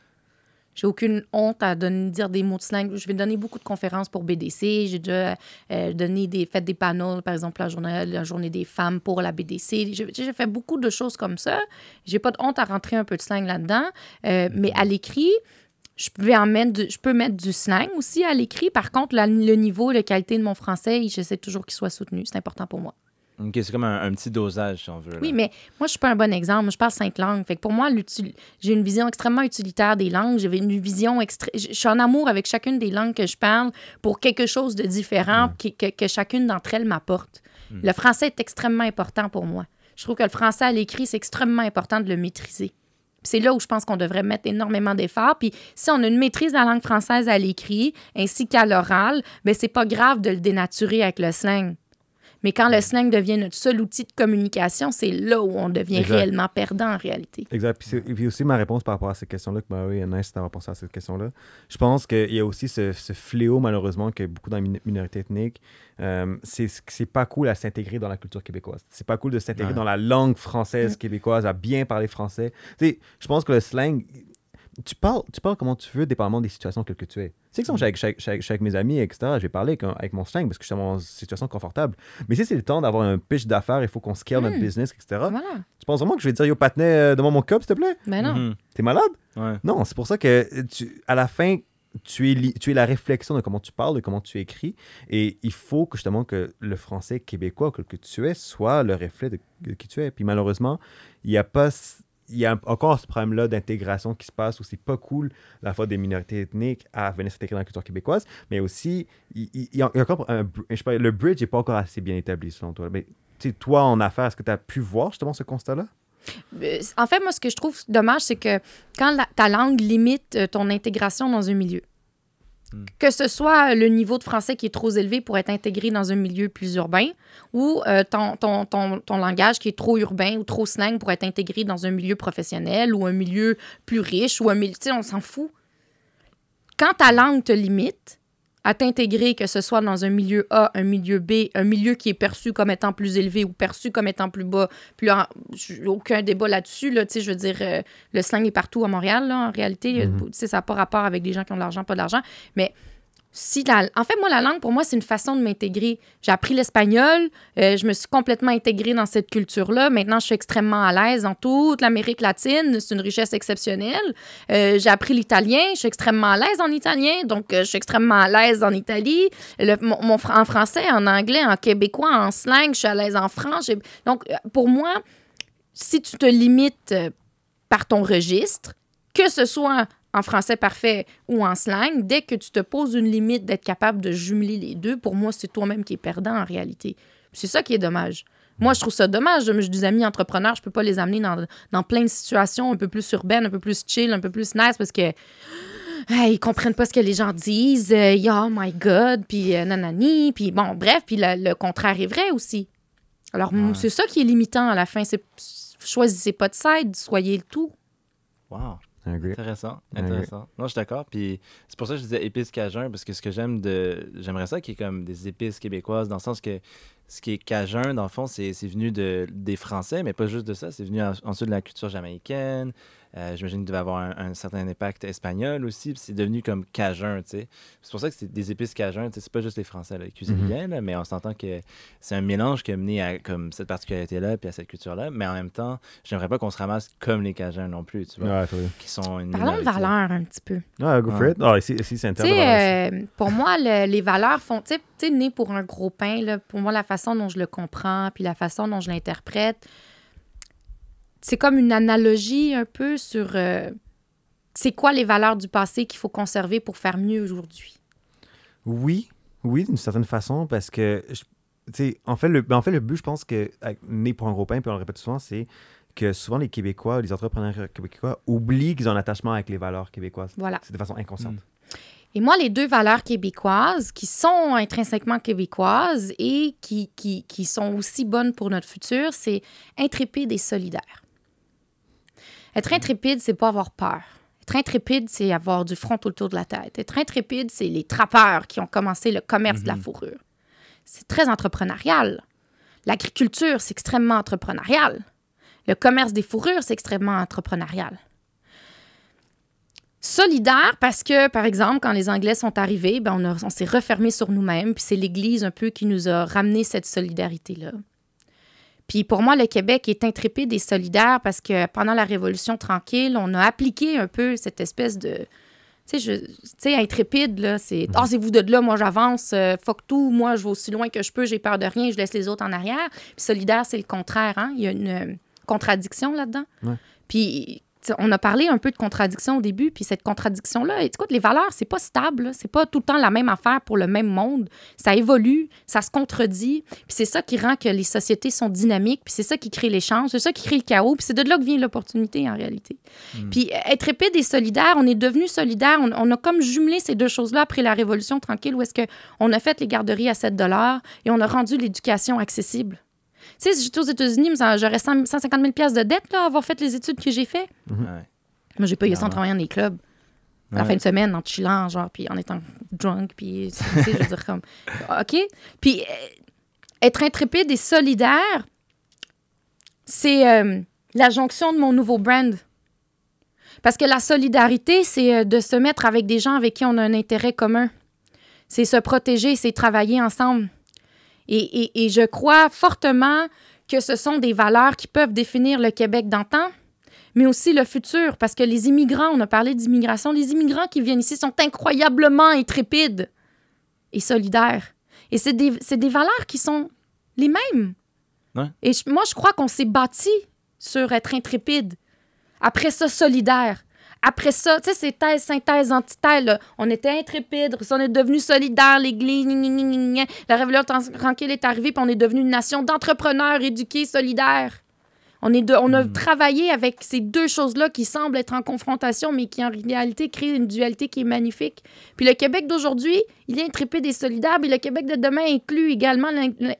J'ai aucune honte à donner, dire des mots de slang. Je vais donner beaucoup de conférences pour BDC. J'ai déjà euh, donné des, fait des panels, par exemple, la journée, la journée des femmes pour la BDC. J'ai fait beaucoup de choses comme ça. J'ai pas de honte à rentrer un peu de slang là-dedans. Euh, mais à l'écrit, je peux, en mettre du, je peux mettre du slang aussi à l'écrit. Par contre, la- le niveau, la qualité de mon français, j'essaie toujours qu'il soit soutenu. C'est important pour moi. Ok, c'est comme un, un petit dosage, si on veut. là. Oui, mais moi, je suis pas un bon exemple. Moi, je parle cinq langues. Fait que pour moi, j'ai une vision extrêmement utilitaire des langues. J'ai une vision extré... Je suis en amour avec chacune des langues que je parle pour quelque chose de différent que, que chacune d'entre elles m'apporte. Le français est extrêmement important pour moi. Je trouve que le français à l'écrit, c'est extrêmement important de le maîtriser. C'est là où je pense qu'on devrait mettre énormément d'efforts. Puis si on a une maîtrise de la langue française à l'écrit ainsi qu'à l'oral, ben c'est pas grave de le dénaturer avec le slang. Mais quand le slang devient notre seul outil de communication, c'est là où on devient Exact. réellement perdant en réalité. Exact. Puis, c'est- et puis aussi, ma réponse par rapport à cette question-là, que bah oui, nice d'avoir pensé à cette question-là. Je pense qu'il y a aussi ce, ce fléau, malheureusement, que beaucoup dans les min- minorités ethniques, euh, c'est pas cool à s'intégrer dans la culture québécoise. C'est pas cool de s'intégrer Ouais. dans la langue française québécoise, à bien parler français. Tu sais, je pense que le slang, tu parles, tu parles comment tu veux, dépendamment des situations que, que tu es. Tu sais que suis avec, avec- avec- mes amis, etc., je vais parler avec, avec mon slang parce que je suis dans une situation confortable. Mais si c'est le temps d'avoir un pitch d'affaires, il faut qu'on scale notre business, etc., Voilà. tu penses vraiment que je vais dire Yo Patinet euh, devant mon cop, s'il te plaît? Ben non. Mhm. T'es malade? Ouais. Non, c'est pour ça que tu, à la fin, tu es, li- tu es la réflexion de comment tu parles, de comment tu écris. Et il faut que justement que le français québécois que, que tu es soit le reflet de, de qui tu es. Puis malheureusement, il y a pas. Il y a encore ce problème-là d'intégration qui se passe où c'est pas cool, la fois des minorités ethniques, à venir s'intégrer dans la culture québécoise, mais aussi, il, y a encore un, je le bridge n'est pas encore assez bien établi selon toi. Mais toi, en affaires, est-ce que tu as pu voir justement ce constat-là? Euh, En fait, moi, ce que je trouve dommage, c'est que quand ta langue limite euh, ton intégration dans un milieu. Mm. Que ce soit le niveau de français qui est trop élevé pour être intégré dans un milieu plus urbain ou euh, ton, ton, ton, ton langage qui est trop urbain ou trop slang pour être intégré dans un milieu professionnel ou un milieu plus riche ou un milieu... On s'en fout. Quand ta langue te limite à t'intégrer, que ce soit dans un milieu A, un milieu B, un milieu qui est perçu comme étant plus élevé ou perçu comme étant plus bas, plus en- aucun débat là-dessus, là, tu sais, je veux dire, euh, le slang est partout à Montréal, là, en réalité. Tu sais, ça n'a pas rapport avec des gens qui ont de l'argent, pas d'argent, mais si la... En fait, moi, la langue, pour moi, c'est une façon de m'intégrer. J'ai appris l'espagnol, euh, je me suis complètement intégrée dans cette culture-là. Maintenant, je suis extrêmement à l'aise dans toute l'Amérique latine. C'est une richesse exceptionnelle. Euh, j'ai appris l'italien, je suis extrêmement à l'aise en italien, donc euh, je suis extrêmement à l'aise en Italie. Le- mon, mon en français, en anglais, en québécois, en slang, je suis à l'aise en France. Donc, pour moi, si tu te limites par ton registre, que ce soit en français parfait ou en slang, dès que tu te poses une limite d'être capable de jumeler les deux, pour moi, c'est toi-même qui es perdant en réalité. C'est ça qui est dommage. Moi, je trouve ça dommage. J'ai des amis entrepreneurs, je peux pas les amener dans, dans plein de situations un peu plus urbaines, un peu plus chill, un peu plus nice parce que hey, ils comprennent pas ce que les gens disent. Euh, oh my God, puis euh, nanani, puis bon, bref, puis le, le contraire est vrai aussi. Alors, Ouais. c'est ça qui est limitant à la fin. C'est choisissez pas de side, soyez le tout. Wow. Agree. Intéressant, intéressant. Non, je suis d'accord. Puis c'est pour ça que je disais épices cajun, parce que ce que j'aime de. J'aimerais ça qui est comme des épices québécoises, dans le sens que ce qui est cajun, dans le fond, c'est c'est venu de, des Français, mais pas juste de ça. C'est venu en- ensuite de la culture jamaïcaine. Euh, J'imagine qu'il devait avoir un, un certain impact espagnol aussi. C'est devenu comme cajun, tu sais. C'est pour ça que c'est des épices cajun. tu sais, C'est pas juste les Français là, qui cuisinent Mhm. bien, là, mais on s'entend que c'est un mélange qui a mené à comme, cette particularité-là puis à cette culture-là. Mais en même temps, j'aimerais pas qu'on se ramasse comme les cajuns non plus, tu vois, Ouais, toi. qui sont une Parlons de valeurs un petit peu. Ah, go for Ouais. it. Ah, ici, ici c'est Tu intéressant. sais, euh, pour moi, le- les valeurs font. Tu sais, tu sais, né pour un gros pain, là, pour moi, la façon dont je le comprends, puis la façon dont je l'interprète, c'est comme une analogie un peu sur. euh, c'est quoi les valeurs du passé qu'il faut conserver pour faire mieux aujourd'hui? Oui, oui, d'une certaine façon, parce que, je- tu sais, en fait, le, ben, en fait, le but, je pense que, né pour un gros pain, puis on le répète souvent, c'est que souvent les Québécois, les entrepreneurs québécois, oublient qu'ils ont un attachement avec les valeurs québécoises. Voilà. C'est de façon inconsciente. Et moi, les deux valeurs québécoises qui sont intrinsèquement québécoises et qui, qui, qui sont aussi bonnes pour notre futur, c'est intrépide et solidaire. Être intrépide, c'est pas avoir peur. Être intrépide, c'est avoir du front autour de la tête. Être intrépide, c'est les trappeurs qui ont commencé le commerce de la fourrure. C'est très entrepreneurial. L'agriculture, c'est extrêmement entrepreneurial. Le commerce des fourrures, c'est extrêmement entrepreneurial. Solidaire parce que, par exemple, quand les Anglais sont arrivés, ben on, on s'est refermé sur nous-mêmes, puis c'est l'Église un peu qui nous a ramené cette solidarité-là. Puis pour moi, le Québec est intrépide et solidaire parce que pendant la Révolution tranquille, on a appliqué un peu cette espèce de... Tu sais, intrépide, là, c'est « Tassez-vous de là, moi j'avance, euh, fuck tout, moi je vais aussi loin que je peux, j'ai peur de rien, je laisse les autres en arrière. » Puis solidaire, c'est le contraire, hein? Il y a une euh, contradiction là-dedans. Ouais. Puis on a parlé un peu de contradiction au début, puis cette contradiction-là, écoute, les valeurs, c'est pas stable, c'est pas tout le temps la même affaire pour le même monde. Ça évolue, ça se contredit, puis c'est ça qui rend que les sociétés sont dynamiques, puis c'est ça qui crée l'échange, c'est ça qui crée le chaos, puis c'est de là que vient l'opportunité en réalité. Puis euh, être épide et solidaire, on est devenu solidaire, on, on a comme jumelé ces deux choses-là après la Révolution tranquille, où est-ce qu'on a fait les garderies à 7 et on a rendu l'éducation accessible. Tu sais, si j'étais aux États-Unis, mais j'aurais 100 150 000 pièces de dette là, avoir fait les études que j'ai fait. Ouais. Moi, j'ai payé ça en travaillant dans les clubs. À la fin de semaine, en chillant, genre, puis en étant drunk, puis, tu sais, je veux dire, comme... OK? Puis, euh, être intrépide et solidaire, c'est euh, la jonction de mon nouveau brand. Parce que la solidarité, c'est euh, de se mettre avec des gens avec qui on a un intérêt commun. C'est se protéger, c'est travailler ensemble. Et, et- et je crois fortement que ce sont des valeurs qui peuvent définir le Québec d'antan, mais aussi le futur. Parce que les immigrants, on a parlé d'immigration, les immigrants qui viennent ici sont incroyablement intrépides et solidaires. Et c'est des, c'est des valeurs qui sont les mêmes. Ouais. Et je- moi, je crois qu'on s'est bâti sur être intrépide. Après ça, solidaire. Après ça, tu sais, c'est thèse, synthèse, antithèse. là. On était intrépide, on est devenu solidaire, l'Église, la révolution tranquille est arrivée, puis on est devenu une nation d'entrepreneurs éduqués, solidaires. On, est de- on a Mm. travaillé avec ces deux choses-là qui semblent être en confrontation, mais qui en réalité créent une dualité qui est magnifique. Puis le Québec d'aujourd'hui, il est intrépide et solidaire, mais le Québec de demain inclut également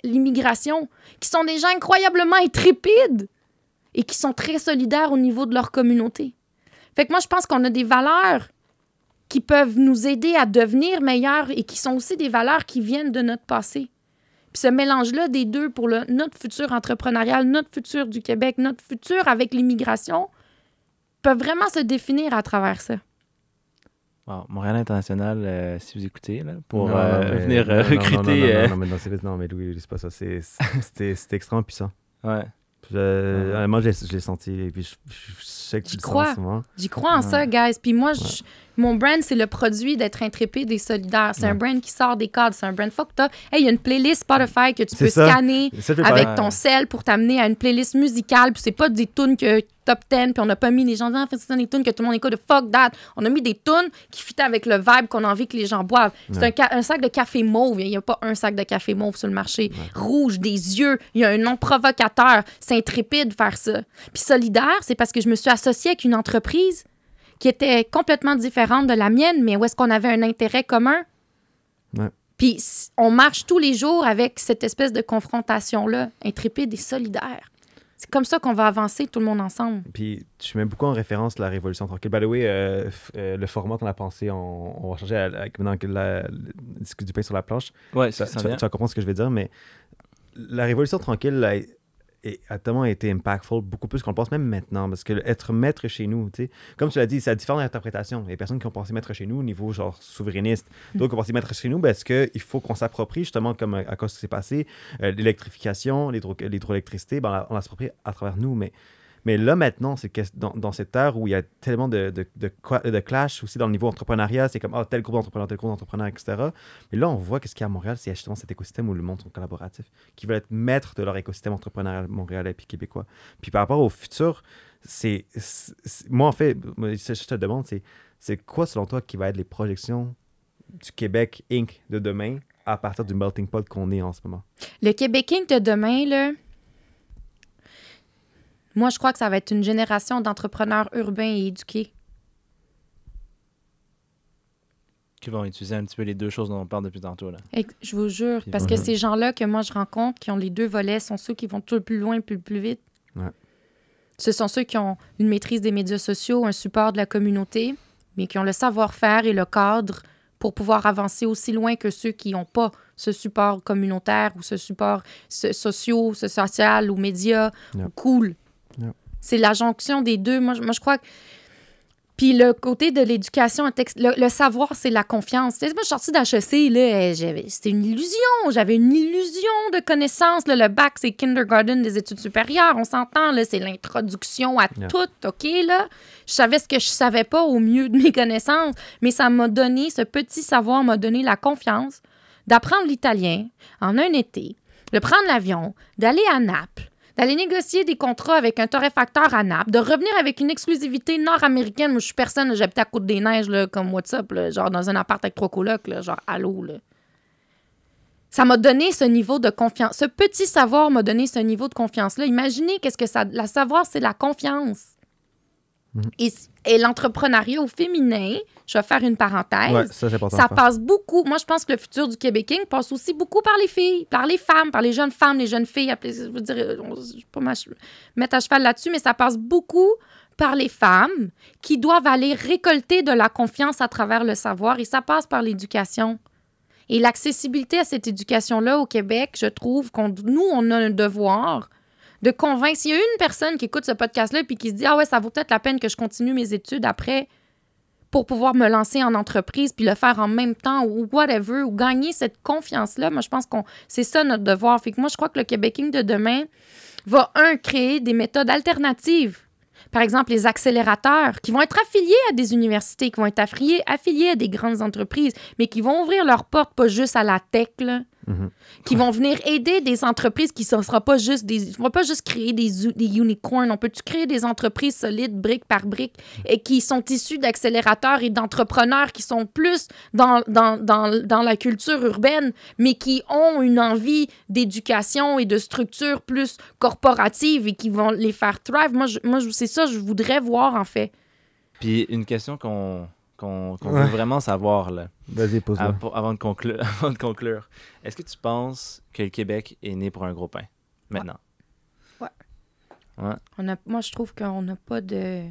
l'immigration, qui sont des gens incroyablement intrépides et qui sont très solidaires au niveau de leur communauté. Fait que moi, je pense qu'on a des valeurs qui peuvent nous aider à devenir meilleurs et qui sont aussi des valeurs qui viennent de notre passé. Puis ce mélange-là des deux pour le, notre futur entrepreneurial, notre futur du Québec, notre futur avec l'immigration, peuvent vraiment se définir à travers ça. Wow, Montréal International, euh, si vous écoutez, là, pour Non, euh, mais- venir non, euh, non, non, recruter. Non, non, euh, non, mais non, mais Louis, c'est pas ça. C'est- C'était extrêmement puissant. ouais. Je, honnêtement, je l'ai- je l'ai senti. Et puis, je, je- je sais que tu J'y crois. en. J'y crois en ça, guys. Puis moi, mon brand, c'est le produit d'être intrépide et solidaire. C'est un Ouais. brand qui sort des cadres. C'est un brand fucked up. Hey, il y a une playlist Spotify que tu peux ça. scanner Ça, avec ton sel pour t'amener à une playlist musicale. Puis c'est pas des tunes que top 10, puis on n'a pas mis les gens dans c'est des tunes que tout le monde écoute de fuck that. On a mis des tunes qui fit avec le vibe qu'on a envie que les gens boivent. C'est un, un sac de café mauve. Il n'y a pas un sac de café mauve sur le marché. Rouge, des yeux. Il y a un nom provocateur. C'est intrépide de faire ça. Puis solidaire, c'est parce que je me suis associée avec une entreprise qui était complètement différente de la mienne, mais où est-ce qu'on avait un intérêt commun? Ouais. Puis on marche tous les jours avec cette espèce de confrontation-là, intrépide et solidaire. C'est comme ça qu'on va avancer tout le monde ensemble. Puis tu mets beaucoup en référence la Révolution tranquille. By the way, euh, euh, le format qu'on a pensé, on, on va changer avec maintenant que la, le disque du pain sur la planche. Ouais, Ça- ça, tu, tu vas comprendre ce que je vais dire, mais la Révolution tranquille a, est- a tellement été impactful, beaucoup plus qu'on le pense, même maintenant, parce que être maître chez nous, tu sais, comme tu l'as dit, ça a différentes interprétations. Il y a des personnes qui ont pensé maître chez nous au niveau genre souverainiste, d'autres qui ont pensé maître chez nous parce qu'il faut qu'on s'approprie, justement, comme à, à cause de ce qui s'est passé, euh, l'électrification, l'hydro- l'hydroélectricité, ben, on l'approprie à travers nous, mais mais là, maintenant, c'est dans, cette ère où il y a tellement de, de, clash aussi dans le niveau entrepreneuriat, c'est comme ah, tel groupe d'entrepreneurs, tel groupe d'entrepreneurs, etc. Mais là, on voit qu'est-ce qu'il y a à Montréal, c'est justement cet écosystème où le monde sont collaboratifs, qui veulent être maîtres de leur écosystème entrepreneurial montréalais puis québécois. Puis par rapport au futur, c'est. Moi, en fait, je te demande, c'est c'est quoi, selon toi, qui va être les projections du Québec Inc. de demain à partir du melting pot qu'on est en ce moment? Le Québec Inc. de demain, là, moi, je crois que ça va être une génération d'entrepreneurs urbains et éduqués. Qui vont utiliser un petit peu les deux choses dont on parle depuis tantôt. Là. Et je vous jure, Puis parce que ces gens-là que moi je rencontre, qui ont les deux volets, sont ceux qui vont tout le plus loin, plus le plus vite. Ouais. Ce sont ceux qui ont une maîtrise des médias sociaux, un support de la communauté, mais qui ont le savoir-faire et le cadre pour pouvoir avancer aussi loin que ceux qui n'ont pas ce support communautaire ou ce support so- social ou médias Yeah. ou cool. Yeah. C'est la jonction des deux. Moi, je- moi, je crois que puis le côté de l'éducation, le, le savoir, c'est la confiance. Moi, je suis sortie d'HEC, là, c'était une illusion. J'avais une illusion de connaissance. là. Le bac, c'est kindergarten des études supérieures. On s'entend, là, c'est l'introduction à Yeah. tout, OK, là? Je savais ce que je savais pas au mieux de mes connaissances, mais ça m'a donné, ce petit savoir m'a donné la confiance d'apprendre l'italien en un été, de prendre l'avion, d'aller à Naples, d'aller négocier des contrats avec un torréfacteur à Naples, de revenir avec une exclusivité nord-américaine. Moi, je suis personne, là, j'habitais à Côte-des-Neiges, là, comme WhatsApp, là, genre dans un appart avec trois colocs, là, genre allô, là. Ça m'a donné ce niveau de confiance. Ce petit savoir m'a donné ce niveau de confiance-là. Imaginez qu'est-ce que ça... La savoir, c'est la confiance. Et, et l'entrepreneuriat au féminin, je vais faire une parenthèse, Ouais, ça, passe beaucoup. Moi, je pense que le futur du Québécois passe aussi beaucoup par les filles, par les femmes, par les jeunes femmes, les jeunes filles. appelez- Je veux dire, on- je vais pas mettre à cheval là-dessus, mais ça passe beaucoup par les femmes qui doivent aller récolter de la confiance à travers le savoir et ça passe par l'éducation. Et l'accessibilité à cette éducation-là au Québec, je trouve qu'on nous, on a un devoir de convaincre. S'il y a une personne qui écoute ce podcast-là puis qui se dit Ah ouais, ça vaut peut-être la peine que je continue mes études après pour pouvoir me lancer en entreprise puis le faire en même temps ou whatever, ou gagner cette confiance-là, moi, je pense qu'on c'est ça notre devoir. Fait que moi, je crois que le Québécois de demain va, un, créer des méthodes alternatives. Par exemple, les accélérateurs qui vont être affiliés à des universités, qui vont être affiliés, affiliés à des grandes entreprises, mais qui vont ouvrir leurs portes pas juste à la tech, là, Qui vont venir aider des entreprises qui ne sera pas juste des. vont pas juste créer des, des unicorns. On peut-tu créer des entreprises solides, brique par brique, et qui sont issues d'accélérateurs et d'entrepreneurs qui sont plus dans, dans, dans, dans la culture urbaine, mais qui ont une envie d'éducation et de structure plus corporative et qui vont les faire thrive? Moi, je- moi c'est ça je voudrais voir, en fait. Puis une question qu'on qu'on Ouais. veut vraiment savoir, là, Vas-y, pose-le. av- avant, de conclure, avant de conclure. Est-ce que tu penses que le Québec est né pour un gros pain, maintenant? On a, moi, je trouve qu'on n'a pas de.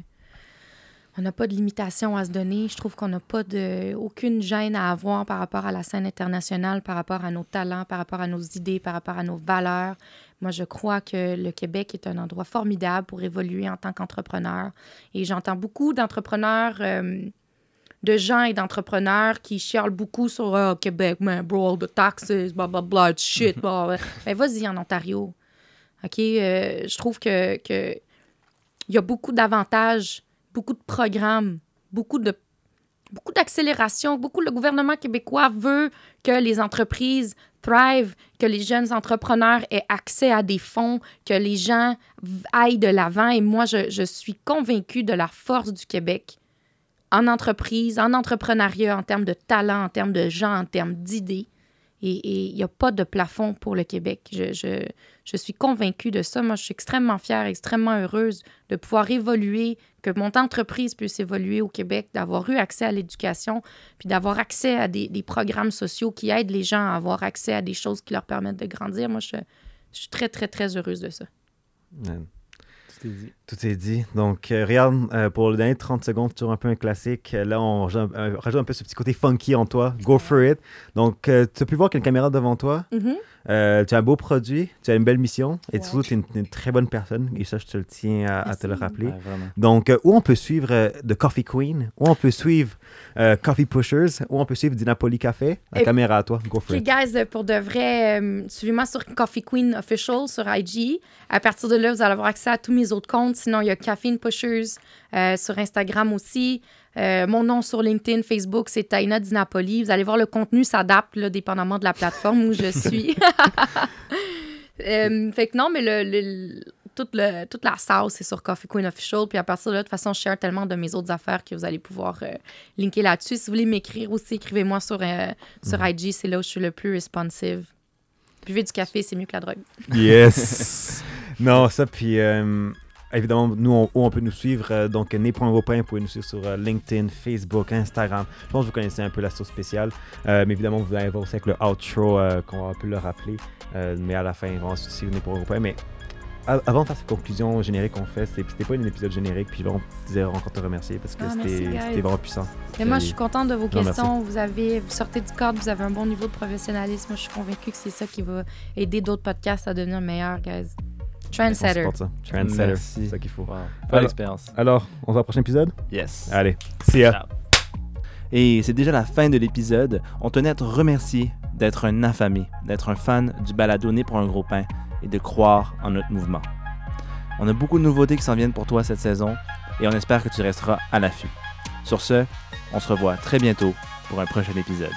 On n'a pas de limitation à se donner. Je trouve qu'on n'a pas de aucune gêne à avoir par rapport à la scène internationale, par rapport à nos talents, par rapport à nos idées, par rapport à nos valeurs. Moi, je crois que le Québec est un endroit formidable pour évoluer en tant qu'entrepreneur. Et j'entends beaucoup d'entrepreneurs, euh, de gens et d'entrepreneurs qui chialent beaucoup sur Ah, Québec, man, bro, all the taxes, blah, blah, blah, it's shit. blah, blah. Mais vas-y en Ontario. OK? Euh, je trouve que, que il y a beaucoup d'avantages, beaucoup de programmes, beaucoup de beaucoup d'accélération, beaucoup le gouvernement québécois veut que les entreprises thrive, que les jeunes entrepreneurs aient accès à des fonds, que les gens aillent de l'avant et moi je, je suis convaincue de la force du Québec en entreprise, en entrepreneuriat, en termes de talent, en termes de gens, en termes d'idées. Et il n'y a pas de plafond pour le Québec. Je, je, je suis convaincue de ça. Moi, je suis extrêmement fière, extrêmement heureuse de pouvoir évoluer, que mon entreprise puisse évoluer au Québec, d'avoir eu accès à l'éducation, puis d'avoir accès à des, des programmes sociaux qui aident les gens à avoir accès à des choses qui leur permettent de grandir. Moi, je, je suis très, très, très heureuse de ça. Man. Tu t'es dit. Tout est dit. Donc, euh, regarde, euh, pour les derniers 30 secondes, toujours un peu un classique. Euh, Là, on rajoute, euh, rajoute un peu ce petit côté funky en toi. Go for it. Donc, euh, tu as pu voir qu'il y a une caméra devant toi. Euh, tu as un beau produit, tu as une belle mission et Ouais. surtout, tu es une, une très bonne personne. Et ça, je te le tiens à, à te le rappeler. Ouais. Donc, euh, où on peut suivre euh, The Coffee Queen, où on peut suivre euh, Coffee Pushers, où on peut suivre Dinapoli Café? La Et- caméra à toi. Go for it. guys, pour de vrai, euh, suivez-moi sur Coffee Queen Official sur IG. À partir de là, vous allez avoir accès à tous mes autres comptes. Sinon, il y a Caffeine Pushers euh, sur Instagram aussi. Euh, mon nom sur LinkedIn, Facebook, c'est Taina Di Napoli. Vous allez voir, le contenu s'adapte là, dépendamment de la plateforme où je suis. Euh, fait que non, mais le, le- toute, le- toute la sauce, c'est sur Coffee Queen Official. Puis à partir de là, de toute façon, je share tellement de mes autres affaires que vous allez pouvoir linker là-dessus. Si vous voulez m'écrire aussi, écrivez-moi sur, sur IG. C'est là où je suis le plus responsive. Buvez du café, c'est mieux que la drogue. Yes! non, ça, puis évidemment, nous, on, où on peut nous suivre. euh, donc, Né pour un gros pain, vous pouvez nous suivre sur euh, LinkedIn, Facebook, Instagram. Je pense que vous connaissez un peu la sauce spéciale. Euh, mais évidemment, vous allez voir aussi avec le outro qu'on va un peu le rappeler. Mais à la fin, on va suivre Né pour pain. Mais avant de faire cette conclusion générique qu'on fait, c'était pas un épisode générique. Puis là, on disait encore te remercier parce que Ah, c'était vraiment puissant. Mais moi, je suis contente de vos Non, questions. Vous, avez, vous sortez du cadre, vous avez un bon niveau de professionnalisme. Je suis convaincue que c'est ça qui va aider d'autres podcasts à devenir meilleurs, guys. Trendsetter. Trendsetter. Merci. C'est ça qu'il faut. Wow. Pas Alors- l'expérience. Alors, on se voit au prochain épisode? Yes. Allez, see ya! Ciao. Et c'est déjà la fin de l'épisode. On tenait à te remercier d'être un affamé, d'être un fan du balado Né pour un gros pain et de croire en notre mouvement. On a beaucoup de nouveautés qui s'en viennent pour toi cette saison et on espère que tu resteras à l'affût. Sur ce, on se revoit très bientôt pour un prochain épisode.